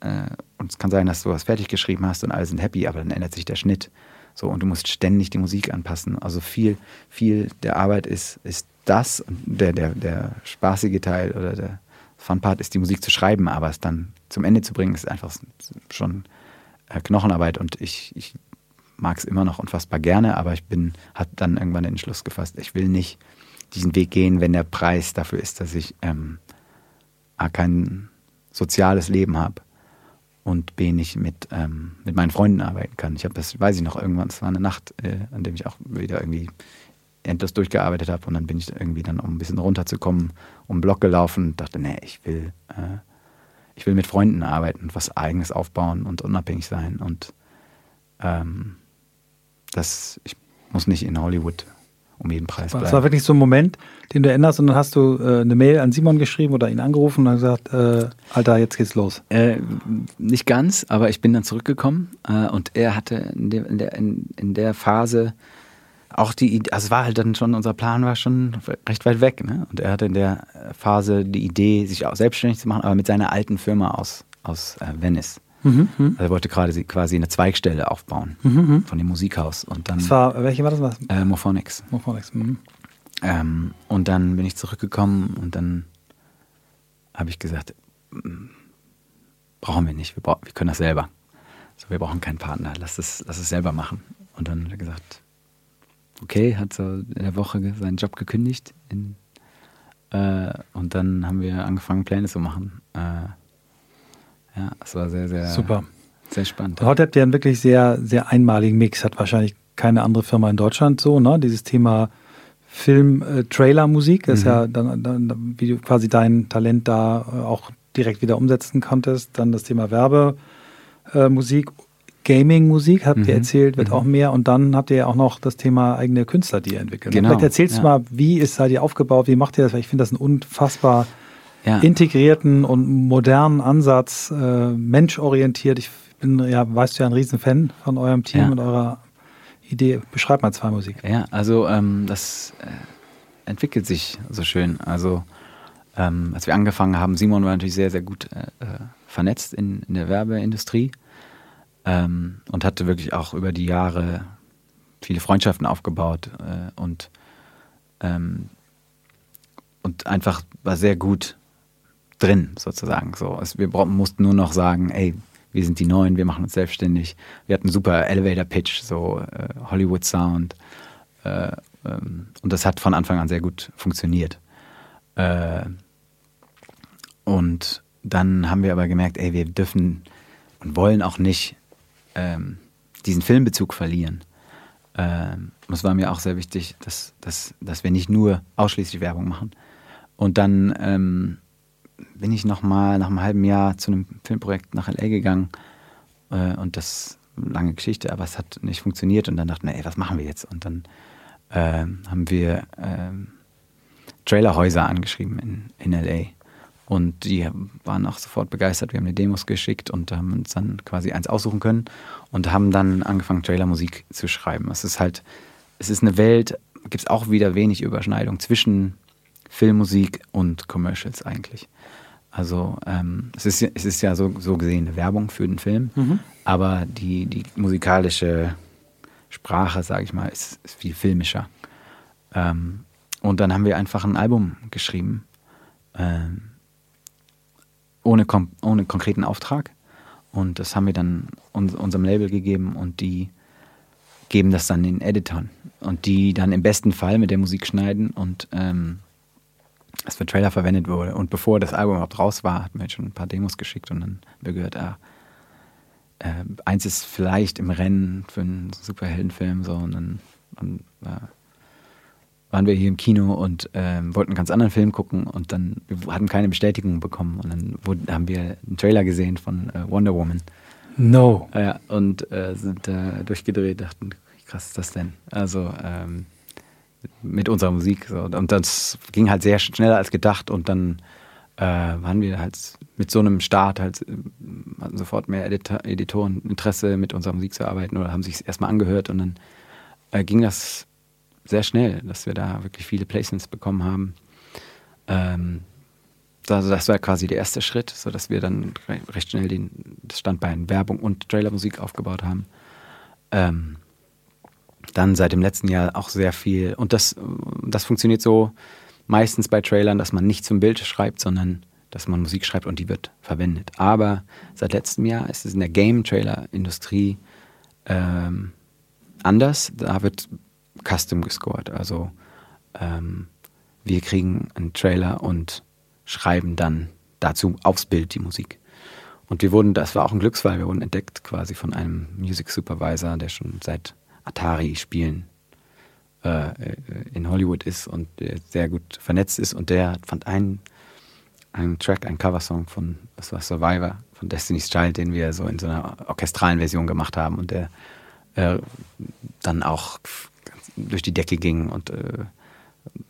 äh, und es kann sein, dass du was fertig geschrieben hast und alle sind happy, aber dann ändert sich der Schnitt. So, und du musst ständig die Musik anpassen. Also viel, viel der Arbeit ist, ist das, der, der, der spaßige Teil oder der Fun-Part ist die Musik zu schreiben, aber es dann zum Ende zu bringen, ist einfach schon äh, Knochenarbeit und ich, ich mag es immer noch unfassbar gerne, aber ich bin, hat dann irgendwann den Entschluss gefasst, ich will nicht diesen Weg gehen, wenn der Preis dafür ist, dass ich ähm, A, kein soziales Leben habe und B, nicht mit, ähm, mit meinen Freunden arbeiten kann. Ich habe das, weiß ich noch, irgendwann, es war eine Nacht, äh, an dem ich auch wieder irgendwie endlos durchgearbeitet habe und dann bin ich irgendwie dann, um ein bisschen runterzukommen, um den Block gelaufen und dachte, nee, ich will, äh, ich will mit Freunden arbeiten, was eigenes aufbauen und unabhängig sein und ähm, das, ich muss nicht in Hollywood um jeden Preis bleiben. Das war wirklich so ein Moment, den du erinnerst und dann hast du äh, eine Mail an Simon geschrieben oder ihn angerufen und gesagt, äh, Alter, jetzt geht's los. Äh, nicht ganz, aber ich bin dann zurückgekommen äh, und er hatte in der, in der, in der Phase auch die Idee, also es war halt dann schon, unser Plan war schon recht weit weg. Ne? Und er hatte in der Phase die Idee, sich auch selbstständig zu machen, aber mit seiner alten Firma aus, aus äh, Venice. Mhm, mhm, also er wollte gerade quasi eine Zweigstelle aufbauen mhm, mhm, von dem Musikhaus. Und dann, das war, welche war das? Was? Äh, Morphonics. Morphonics. Mhm. Ähm, und dann bin ich zurückgekommen und dann habe ich gesagt, mm, brauchen wir nicht, wir, brauch, wir können das selber. Also wir brauchen keinen Partner, lass es, lass es selber machen. Und dann hat er gesagt, okay, hat so in der Woche seinen Job gekündigt. In, äh, und dann haben wir angefangen, Pläne zu machen. Äh, ja, es war sehr, sehr, Super. sehr spannend. Heute habt ihr einen wirklich sehr, sehr einmaligen Mix. Hat wahrscheinlich keine andere Firma in Deutschland so, ne? Dieses Thema Film-Trailer-Musik ist mhm. ja dann, dann, wie du quasi dein Talent da auch direkt wieder umsetzen konntest. Dann das Thema Werbemusik Gaming-Musik, habt ihr mhm. erzählt, wird mhm. auch mehr. Und dann habt ihr ja auch noch das Thema eigene Künstler, die ihr entwickelt. Genau. Vielleicht erzählst ja. du mal, wie ist seid ihr aufgebaut, wie macht ihr das? Weil ich finde das einen unfassbar ja. integrierten und modernen Ansatz, äh, menschorientiert. Ich bin ja, weißt du ja, ein Riesenfan von eurem Team ja. und eurer Idee. Beschreib mal zwei Musik. Ja, also ähm, das äh, entwickelt sich so schön. Also ähm, als wir angefangen haben, Simon war natürlich sehr, sehr gut äh, äh vernetzt in, in der Werbeindustrie ähm, und hatte wirklich auch über die Jahre viele Freundschaften aufgebaut äh, und, ähm, und einfach war sehr gut drin sozusagen. So, es, wir mussten nur noch sagen, ey, wir sind die Neuen, wir machen uns selbstständig. Wir hatten super Elevator Pitch, so äh, Hollywood Sound äh, ähm, und das hat von Anfang an sehr gut funktioniert. Äh, und dann haben wir aber gemerkt, ey, wir dürfen und wollen auch nicht ähm, diesen Filmbezug verlieren. Ähm, es war mir auch sehr wichtig, dass, dass, dass wir nicht nur ausschließlich Werbung machen. Und dann ähm, bin ich nochmal nach einem halben Jahr zu einem Filmprojekt nach LA gegangen. Äh, und das lange Geschichte, aber es hat nicht funktioniert. Und dann dachten wir, ey, was machen wir jetzt? Und dann äh, haben wir äh, Trailerhäuser angeschrieben in, in LA. Und die waren auch sofort begeistert. Wir haben die Demos geschickt und haben uns dann quasi eins aussuchen können und haben dann angefangen, Trailermusik zu schreiben. Es ist halt, es ist eine Welt, gibt es auch wieder wenig Überschneidung zwischen Filmmusik und Commercials eigentlich. Also ähm, es, ist, es ist ja so, so gesehen eine Werbung für den Film, mhm. aber die, die musikalische Sprache, sage ich mal, ist, ist viel filmischer. Ähm, und dann haben wir einfach ein Album geschrieben, ähm, ohne, ohne konkreten Auftrag. Und das haben wir dann uns, unserem Label gegeben und die geben das dann den Editoren. Und die dann im besten Fall mit der Musik schneiden und ähm, es für Trailer verwendet wurde. Und bevor das Album überhaupt raus war, hat mir schon ein paar Demos geschickt und dann haben wir gehört, ah, äh, eins ist vielleicht im Rennen für einen Superheldenfilm so und dann, dann äh, waren wir hier im Kino und äh, wollten einen ganz anderen Film gucken und dann wir hatten keine Bestätigung bekommen und dann wurde, haben wir einen Trailer gesehen von äh, Wonder Woman. No. Ja, und äh, sind da durchgedreht, dachten, wie krass ist das denn? Also ähm, mit unserer Musik. So. Und das ging halt sehr schneller als gedacht und dann äh, waren wir halt mit so einem Start halt hatten sofort mehr Editor, Editoren Interesse mit unserer Musik zu arbeiten oder haben sich erstmal angehört und dann äh, ging das sehr schnell, dass wir da wirklich viele Placements bekommen haben. Ähm, also das war quasi der erste Schritt, sodass wir dann recht schnell den, das Standbein Werbung und Trailermusik aufgebaut haben. Ähm, dann seit dem letzten Jahr auch sehr viel. Und das, das funktioniert so meistens bei Trailern, dass man nicht zum Bild schreibt, sondern dass man Musik schreibt und die wird verwendet. Aber seit letztem Jahr ist es in der Game-Trailer-Industrie ähm, anders. Da wird custom gescored. Also ähm, wir kriegen einen Trailer und schreiben dann dazu aufs Bild die Musik. Und wir wurden, das war auch ein Glücksfall, wir wurden entdeckt quasi von einem Music Supervisor, der schon seit Atari-Spielen äh, in Hollywood ist und sehr gut vernetzt ist. Und der fand einen, einen Track, einen Coversong von, das war Survivor, von Destiny's Child, den wir so in so einer orchestralen Version gemacht haben und der äh, dann auch durch die Decke ging und äh,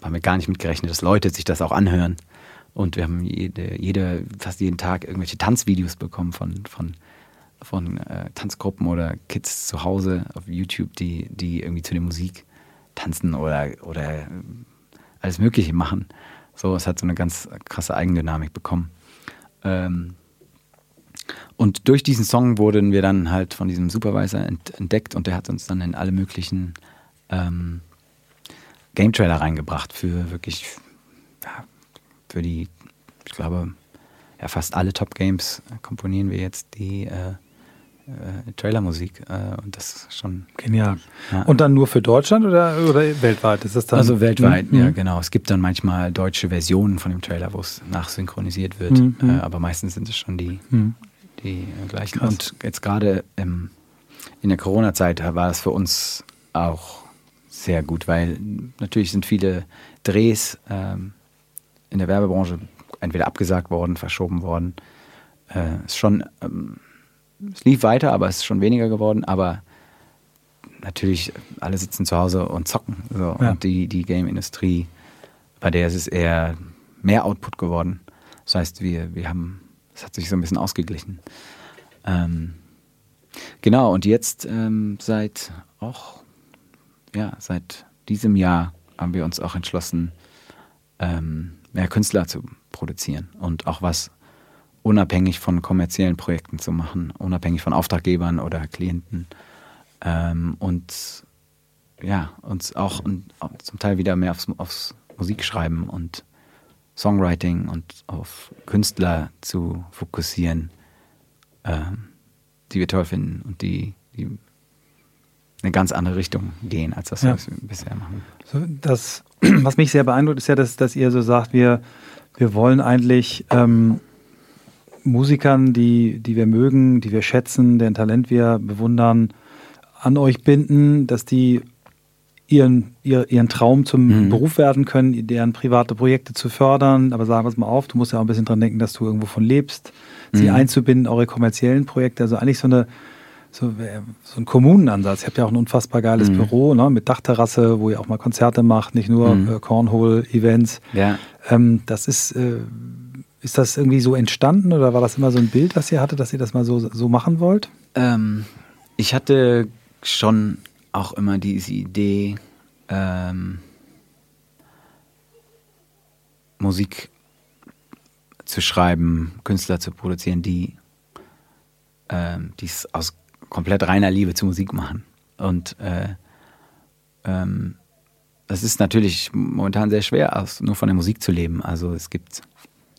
haben wir gar nicht mitgerechnet, dass Leute sich das auch anhören. Und wir haben jede, jede, fast jeden Tag irgendwelche Tanzvideos bekommen von, von von äh, Tanzgruppen oder Kids zu Hause auf YouTube, die, die irgendwie zu der Musik tanzen oder, oder äh, alles Mögliche machen. So, es hat so eine ganz krasse Eigendynamik bekommen. Ähm, und durch diesen Song wurden wir dann halt von diesem Supervisor entdeckt und der hat uns dann in alle möglichen ähm, Game Trailer reingebracht für wirklich, ja, für die, ich glaube, ja, fast alle Top Games komponieren wir jetzt die äh, äh, Trailermusik äh, und das ist schon genial. Ja. Und dann nur für Deutschland oder, oder weltweit? Ist das dann? Also weltweit, mhm. ja genau. Es gibt dann manchmal deutsche Versionen von dem Trailer, wo es nachsynchronisiert wird, mhm. äh, aber meistens sind es schon die, mhm. die äh, gleichen. Krass. Und jetzt gerade ähm, in der Corona-Zeit war es für uns auch sehr gut, weil natürlich sind viele Drehs ähm, in der Werbebranche entweder abgesagt worden, verschoben worden. Äh, ist schon ähm, es lief weiter, aber es ist schon weniger geworden. Aber natürlich, alle sitzen zu Hause und zocken. So. Ja. Und die, die Game-Industrie, bei der ist es eher mehr Output geworden. Das heißt, wir, wir haben, es hat sich so ein bisschen ausgeglichen. Ähm, genau, und jetzt ähm, seit auch, ja, seit diesem Jahr haben wir uns auch entschlossen, ähm, mehr Künstler zu produzieren und auch was unabhängig von kommerziellen Projekten zu machen, unabhängig von Auftraggebern oder Klienten. Ähm, und ja, uns auch und zum Teil wieder mehr aufs, aufs Musikschreiben und Songwriting und auf Künstler zu fokussieren, ähm, die wir toll finden und die, die eine ganz andere Richtung gehen, als das, ja. was wir bisher machen. Das, was mich sehr beeindruckt, ist ja, dass, dass ihr so sagt, wir, wir wollen eigentlich ähm, Musikern, die, die wir mögen, die wir schätzen, deren Talent wir bewundern, an euch binden, dass die ihren, ihr, ihren Traum zum mhm. Beruf werden können, deren private Projekte zu fördern. Aber sagen wir es mal auf, du musst ja auch ein bisschen dran denken, dass du irgendwo von lebst, sie mhm. einzubinden, eure kommerziellen Projekte. Also eigentlich so eine so, so ein Kommunenansatz. Ihr habt ja auch ein unfassbar geiles mhm. Büro ne, mit Dachterrasse, wo ihr auch mal Konzerte macht, nicht nur mhm. äh, Cornhole-Events. Ja. Ähm, das ist äh, ist das irgendwie so entstanden oder war das immer so ein Bild, was ihr hattet, dass ihr das mal so, so machen wollt? Ähm, ich hatte schon auch immer diese Idee, ähm, Musik zu schreiben, Künstler zu produzieren, die ähm, es aus komplett reiner Liebe zur Musik machen. Und äh, ähm, es ist natürlich momentan sehr schwer, nur von der Musik zu leben. Also es gibt,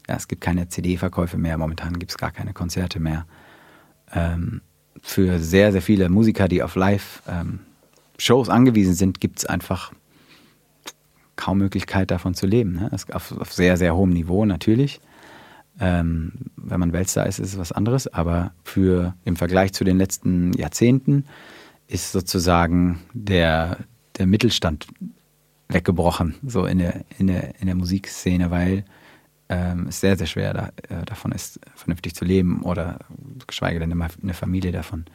ja, es gibt keine CD-Verkäufe mehr, momentan gibt es gar keine Konzerte mehr. Ähm, für sehr, sehr viele Musiker, die auf Live-Shows ähm, angewiesen sind, gibt es einfach kaum Möglichkeit davon zu leben. Ne? Auf, auf, sehr, sehr hohem Niveau natürlich. Ähm, wenn man Weltstar ist, ist es was anderes, aber für im Vergleich zu den letzten Jahrzehnten ist sozusagen der, der Mittelstand weggebrochen, so in der, in der, in der Musikszene, weil ähm, es sehr, sehr schwer da, äh, davon ist, vernünftig zu leben oder geschweige denn eine, Familie davon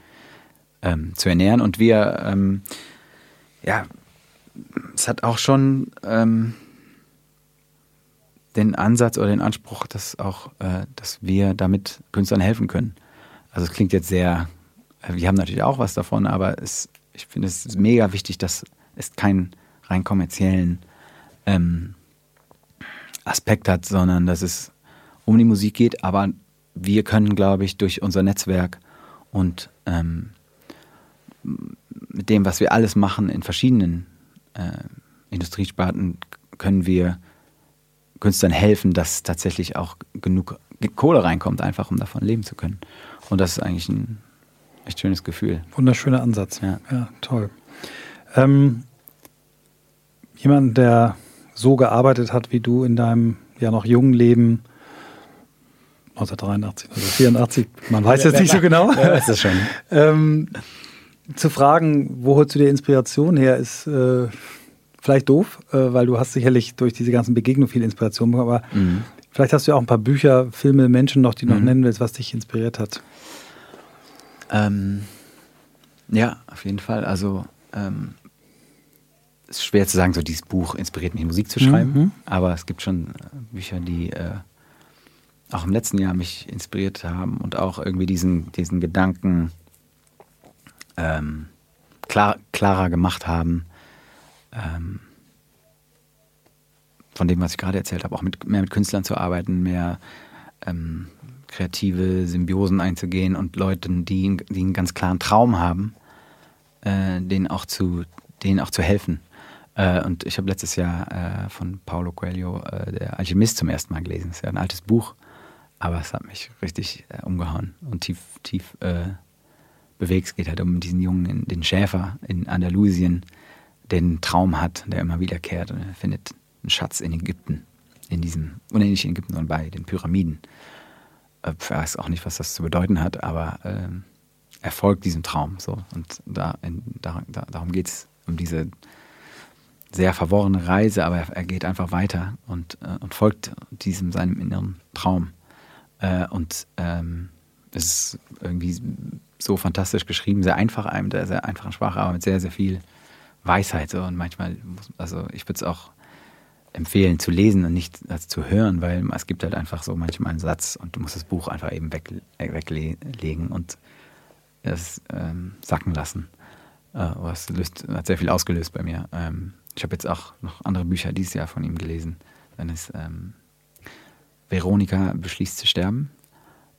ähm, zu ernähren. Und wir, ähm, ja, es hat auch schon ähm, den Ansatz oder den Anspruch, dass auch, äh, dass wir damit Künstlern helfen können. Also es klingt jetzt sehr, äh, wir haben natürlich auch was davon, aber es, ich finde es mega wichtig, dass es keinen rein kommerziellen ähm, Aspekt hat, sondern dass es um die Musik geht. Aber wir können, glaube ich, durch unser Netzwerk und ähm, mit dem, was wir alles machen in verschiedenen äh, Industriesparten, können wir Künstlern helfen, dass tatsächlich auch genug Kohle reinkommt, einfach um davon leben zu können. Und das ist eigentlich ein echt schönes Gefühl. Wunderschöner Ansatz. Ja, ja toll. Ähm, jemand, der so gearbeitet hat wie du in deinem ja noch jungen Leben, 1983 oder 84, man weiß jetzt nicht so genau. Ja, ist das schon. ähm, zu fragen, wo holst du dir Inspiration her, ist äh, vielleicht doof, äh, weil du hast sicherlich durch diese ganzen Begegnungen viel Inspiration bekommen, aber mhm. vielleicht hast du ja auch ein paar Bücher, Filme, Menschen noch, die du mhm. noch nennen willst, was dich inspiriert hat. Ähm, ja, auf jeden Fall. Also ähm, es ist schwer zu sagen, so dieses Buch inspiriert mich, Musik zu schreiben, mhm. aber es gibt schon äh, Bücher, die äh, auch im letzten Jahr mich inspiriert haben und auch irgendwie diesen, diesen Gedanken ähm, klar, klarer gemacht haben. Ähm, von dem, was ich gerade erzählt habe, auch mit, mehr mit Künstlern zu arbeiten, mehr ähm, kreative Symbiosen einzugehen und Leuten, die, die einen ganz klaren Traum haben, äh, denen, auch zu, denen auch zu helfen. Äh, und ich habe letztes Jahr äh, von Paulo Coelho äh, Der Alchemist zum ersten Mal gelesen. Das ist ja ein altes Buch, aber es hat mich richtig äh, umgehauen und tief, tief äh, bewegt. Es geht halt um diesen Jungen, den Schäfer in Andalusien, einen Traum hat, der immer wiederkehrt und er findet einen Schatz in Ägypten. In diesem, und nicht in Ägypten, sondern bei den Pyramiden. Ich weiß auch nicht, was das zu bedeuten hat, aber ähm, er folgt diesem Traum. So. Und da, in, da, da darum geht es, um diese sehr verworrene Reise, aber er, er geht einfach weiter und, äh, und folgt diesem seinem inneren Traum. Äh, und ähm, es ist irgendwie so fantastisch geschrieben, sehr einfach, mit der sehr einfachen Sprache, aber mit sehr, sehr viel Weisheit. So. Und manchmal, muss, also ich würde es auch empfehlen zu lesen und nicht also zu hören, weil es gibt halt einfach so manchmal einen Satz und du musst das Buch einfach eben weg, äh, weglegen und es ähm, sacken lassen. Äh, was löst, hat sehr viel ausgelöst bei mir. Ähm, ich habe jetzt auch noch andere Bücher dieses Jahr von ihm gelesen. Dann ist ähm, Veronika beschließt zu sterben.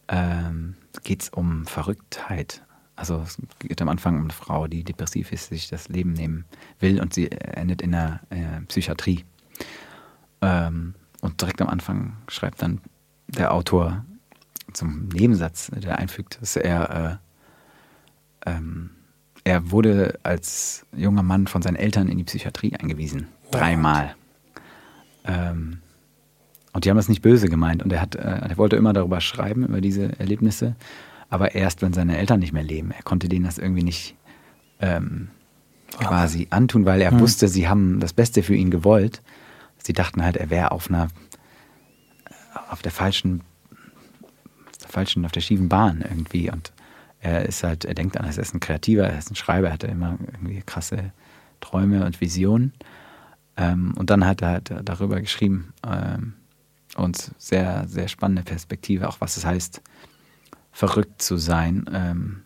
Ähm, geht es um Verrücktheit. Also es geht am Anfang um eine Frau, die depressiv ist, sich das Leben nehmen will und sie endet in der äh, Psychiatrie. Ähm, und direkt am Anfang schreibt dann der Autor zum Nebensatz, der einfügt, dass er äh, ähm, er wurde als junger Mann von seinen Eltern in die Psychiatrie eingewiesen. Dreimal. Ähm, und die haben das nicht böse gemeint. Und er, hat, äh, er wollte immer darüber schreiben, über diese Erlebnisse. Aber erst, wenn seine Eltern nicht mehr leben. Er konnte denen das irgendwie nicht ähm, quasi antun, weil er hm. wusste, sie haben das Beste für ihn gewollt. Sie dachten halt, er wäre auf einer, auf der falschen, auf der falschen, auf der schiefen Bahn irgendwie. Und er ist halt, er denkt an, er ist ein Kreativer, er ist ein Schreiber, er hatte immer irgendwie krasse Träume und Visionen. Ähm, und dann hat er halt darüber geschrieben ähm, und sehr, sehr spannende Perspektive, auch was es heißt, verrückt zu sein. Ähm,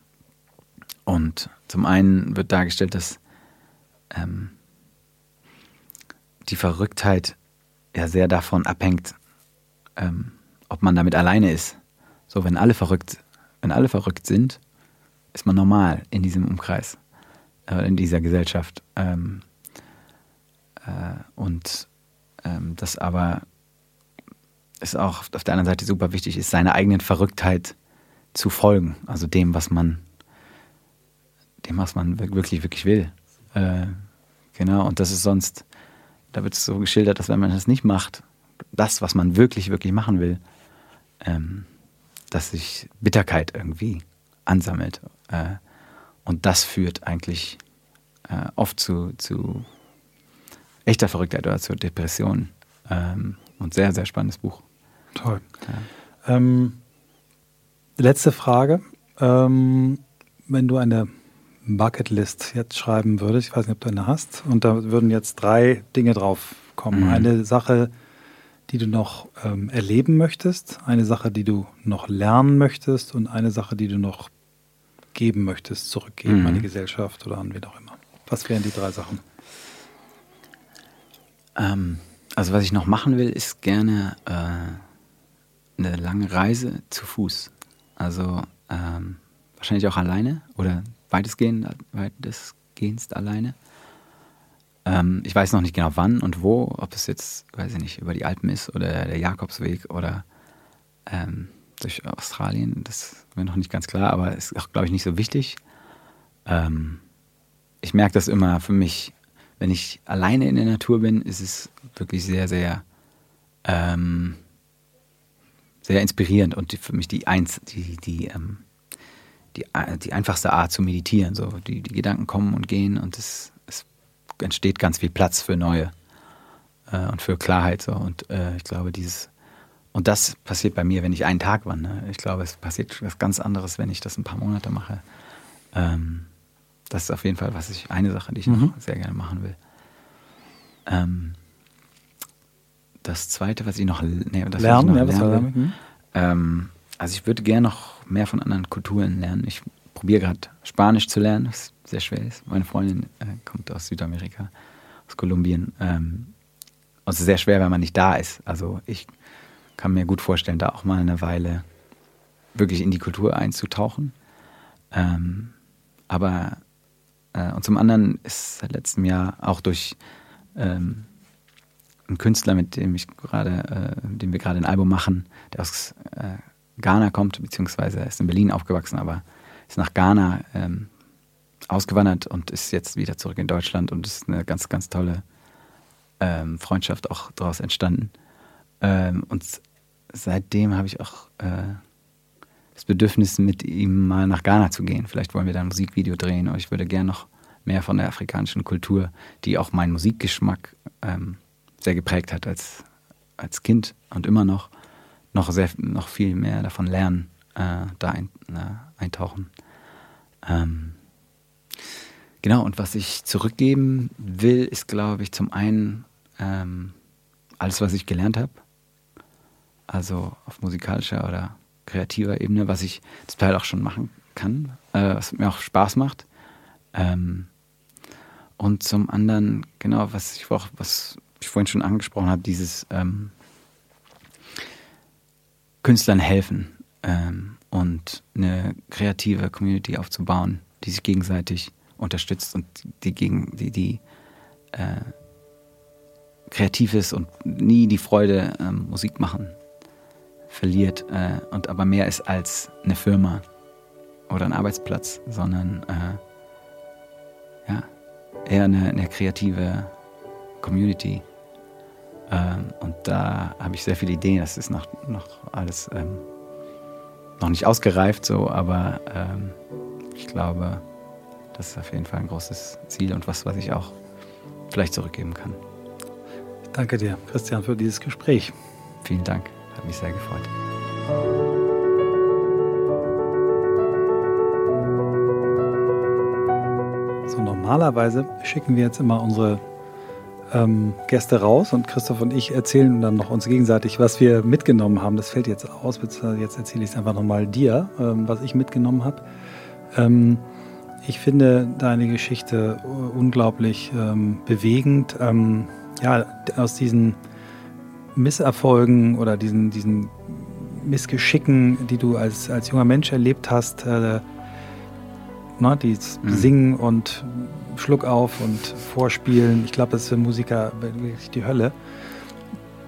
und zum einen wird dargestellt, dass ähm, die Verrücktheit ja sehr davon abhängt, ähm, ob man damit alleine ist. So, wenn alle verrückt, wenn alle verrückt sind, ist man normal in diesem Umkreis, äh, in dieser Gesellschaft. Ähm, äh, und ähm, das aber ist auch auf der anderen Seite super wichtig, ist seiner eigenen Verrücktheit zu folgen, also dem, was man, dem, was man wirklich, wirklich will. Äh, genau, und das ist sonst, da wird es so geschildert, dass wenn man das nicht macht, das, was man wirklich, wirklich machen will, ähm, dass sich Bitterkeit irgendwie ansammelt. Äh, und das führt eigentlich äh, oft zu, zu echter Verrücktheit oder zur Depression. Ähm, und sehr, sehr spannendes Buch. Toll. Ja. Ähm, letzte Frage. Ähm, wenn du eine Bucketlist jetzt schreiben würdest, ich weiß nicht, ob du eine hast, und da würden jetzt drei Dinge drauf kommen. Mhm. Eine Sache, die du noch ähm, erleben möchtest, eine Sache, die du noch lernen möchtest und eine Sache, die du noch geben möchtest, zurückgeben mhm. an die Gesellschaft oder an wen auch immer. Was wären die drei Sachen? Ähm, also was ich noch machen will, ist gerne äh, eine lange Reise zu Fuß. Also ähm, wahrscheinlich auch alleine oder weitestgehend, weitestgehend alleine. Ähm, ich weiß noch nicht genau wann und wo, ob es jetzt, weiß ich nicht, über die Alpen ist oder der Jakobsweg oder ähm, durch Australien. Das ist mir noch nicht ganz klar, aber ist auch, glaube ich, nicht so wichtig. Ähm, ich merke das immer für mich, wenn ich alleine in der Natur bin, ist es wirklich sehr, sehr, ähm, sehr inspirierend und für mich die, eins, die, die, ähm, die, die einfachste Art zu meditieren. So, die, die Gedanken kommen und gehen und es, es entsteht ganz viel Platz für neue äh, und für Klarheit. So. Und äh, ich glaube, dieses und das passiert bei mir, wenn ich einen Tag wandere. Ich glaube, es passiert was ganz anderes, wenn ich das ein paar Monate mache. Ähm, das ist auf jeden Fall was ich, eine Sache, die ich mhm. noch sehr gerne machen will. Ähm, das zweite, was ich noch, nee, das lernen, ich noch ja, lernen will, mhm. ähm, also ich würde gerne noch mehr von anderen Kulturen lernen. Ich probiere gerade Spanisch zu lernen, was sehr schwer ist. Meine Freundin äh, kommt aus Südamerika, aus Kolumbien. Ähm, und es ist sehr schwer, wenn man nicht da ist. Also ich kann mir gut vorstellen, da auch mal eine Weile wirklich in die Kultur einzutauchen. Ähm, aber äh, und zum anderen ist seit letztem Jahr auch durch ähm, einen Künstler, mit dem ich gerade, äh, dem wir gerade ein Album machen, der aus äh, Ghana kommt, beziehungsweise ist in Berlin aufgewachsen, aber ist nach Ghana ähm, ausgewandert und ist jetzt wieder zurück in Deutschland und ist eine ganz, ganz tolle ähm, Freundschaft auch daraus entstanden. Ähm, und seitdem habe ich auch äh, das Bedürfnis, mit ihm mal nach Ghana zu gehen. Vielleicht wollen wir da ein Musikvideo drehen, aber ich würde gerne noch mehr von der afrikanischen Kultur, die auch meinen Musikgeschmack ähm, sehr geprägt hat als, als Kind und immer noch, noch, sehr, noch viel mehr davon lernen, äh, da ein, äh, eintauchen. Ähm, genau, und was ich zurückgeben will, ist, glaube ich, zum einen ähm, alles, was ich gelernt habe also auf musikalischer oder kreativer Ebene, was ich zum Teil auch schon machen kann, äh, was mir auch Spaß macht. Ähm, und zum anderen, genau, was ich, auch, was ich vorhin schon angesprochen habe, dieses ähm, Künstlern helfen ähm, und eine kreative Community aufzubauen, die sich gegenseitig unterstützt und die gegen die, die äh, kreativ ist und nie die Freude ähm, Musik machen verliert äh, und aber mehr ist als eine Firma oder ein Arbeitsplatz, sondern äh, ja, eher eine, eine kreative Community. Ähm, und da habe ich sehr viele Ideen. Das ist noch, noch alles ähm, noch nicht ausgereift so, aber ähm, ich glaube, das ist auf jeden Fall ein großes Ziel und was, was ich auch vielleicht zurückgeben kann. Danke dir, Christian, für dieses Gespräch. Vielen Dank. Hat mich sehr gefreut. So, normalerweise schicken wir jetzt immer unsere ähm, Gäste raus und Christoph und ich erzählen dann noch uns gegenseitig, was wir mitgenommen haben. Das fällt jetzt aus, jetzt erzähle ich es einfach nochmal dir, ähm, was ich mitgenommen habe. Ähm, ich finde deine Geschichte unglaublich ähm, bewegend. Ähm, ja, aus diesen Misserfolgen oder diesen, diesen Missgeschicken, die du als, als junger Mensch erlebt hast, äh, ne, die mhm. Singen und Schluck auf und Vorspielen, ich glaube, das ist für Musiker wirklich die Hölle.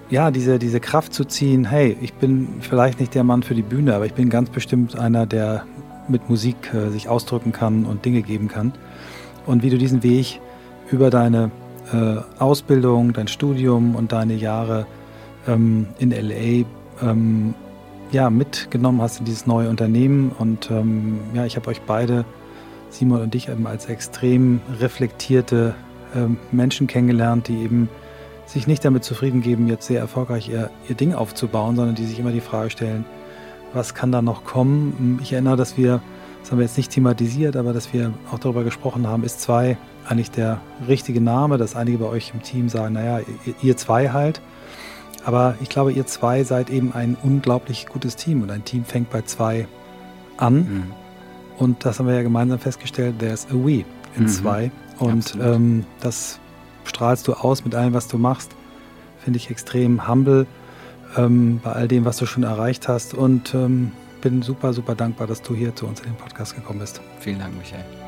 Ja, diese, diese Kraft zu ziehen, hey, ich bin vielleicht nicht der Mann für die Bühne, aber ich bin ganz bestimmt einer, der mit Musik äh, sich ausdrücken kann und Dinge geben kann. Und wie du diesen Weg über deine äh, Ausbildung, dein Studium und deine Jahre ähm, in LA ähm, ja, mitgenommen hast in dieses neue Unternehmen. Und ähm, ja, ich habe euch beide, Simon und dich, eben als extrem reflektierte ähm, Menschen kennengelernt, die eben sich nicht damit zufrieden geben, jetzt sehr erfolgreich ihr, ihr Ding aufzubauen, sondern die sich immer die Frage stellen, was kann da noch kommen? Ich erinnere, dass wir, das haben wir jetzt nicht thematisiert, aber dass wir auch darüber gesprochen haben, ist zwei eigentlich der richtige Name, dass einige bei euch im Team sagen, naja, ihr zwei halt. Aber ich glaube, ihr zwei seid eben ein unglaublich gutes Team und ein Team fängt bei zwei an. Mhm. Und das haben wir ja gemeinsam festgestellt, there's a we in mhm. zwei. Und ähm, das strahlst du aus mit allem, was du machst. Finde ich extrem humble ähm, bei all dem, was du schon erreicht hast. Und ähm, bin super, super dankbar, dass du hier zu uns in den Podcast gekommen bist. Vielen Dank, Michael.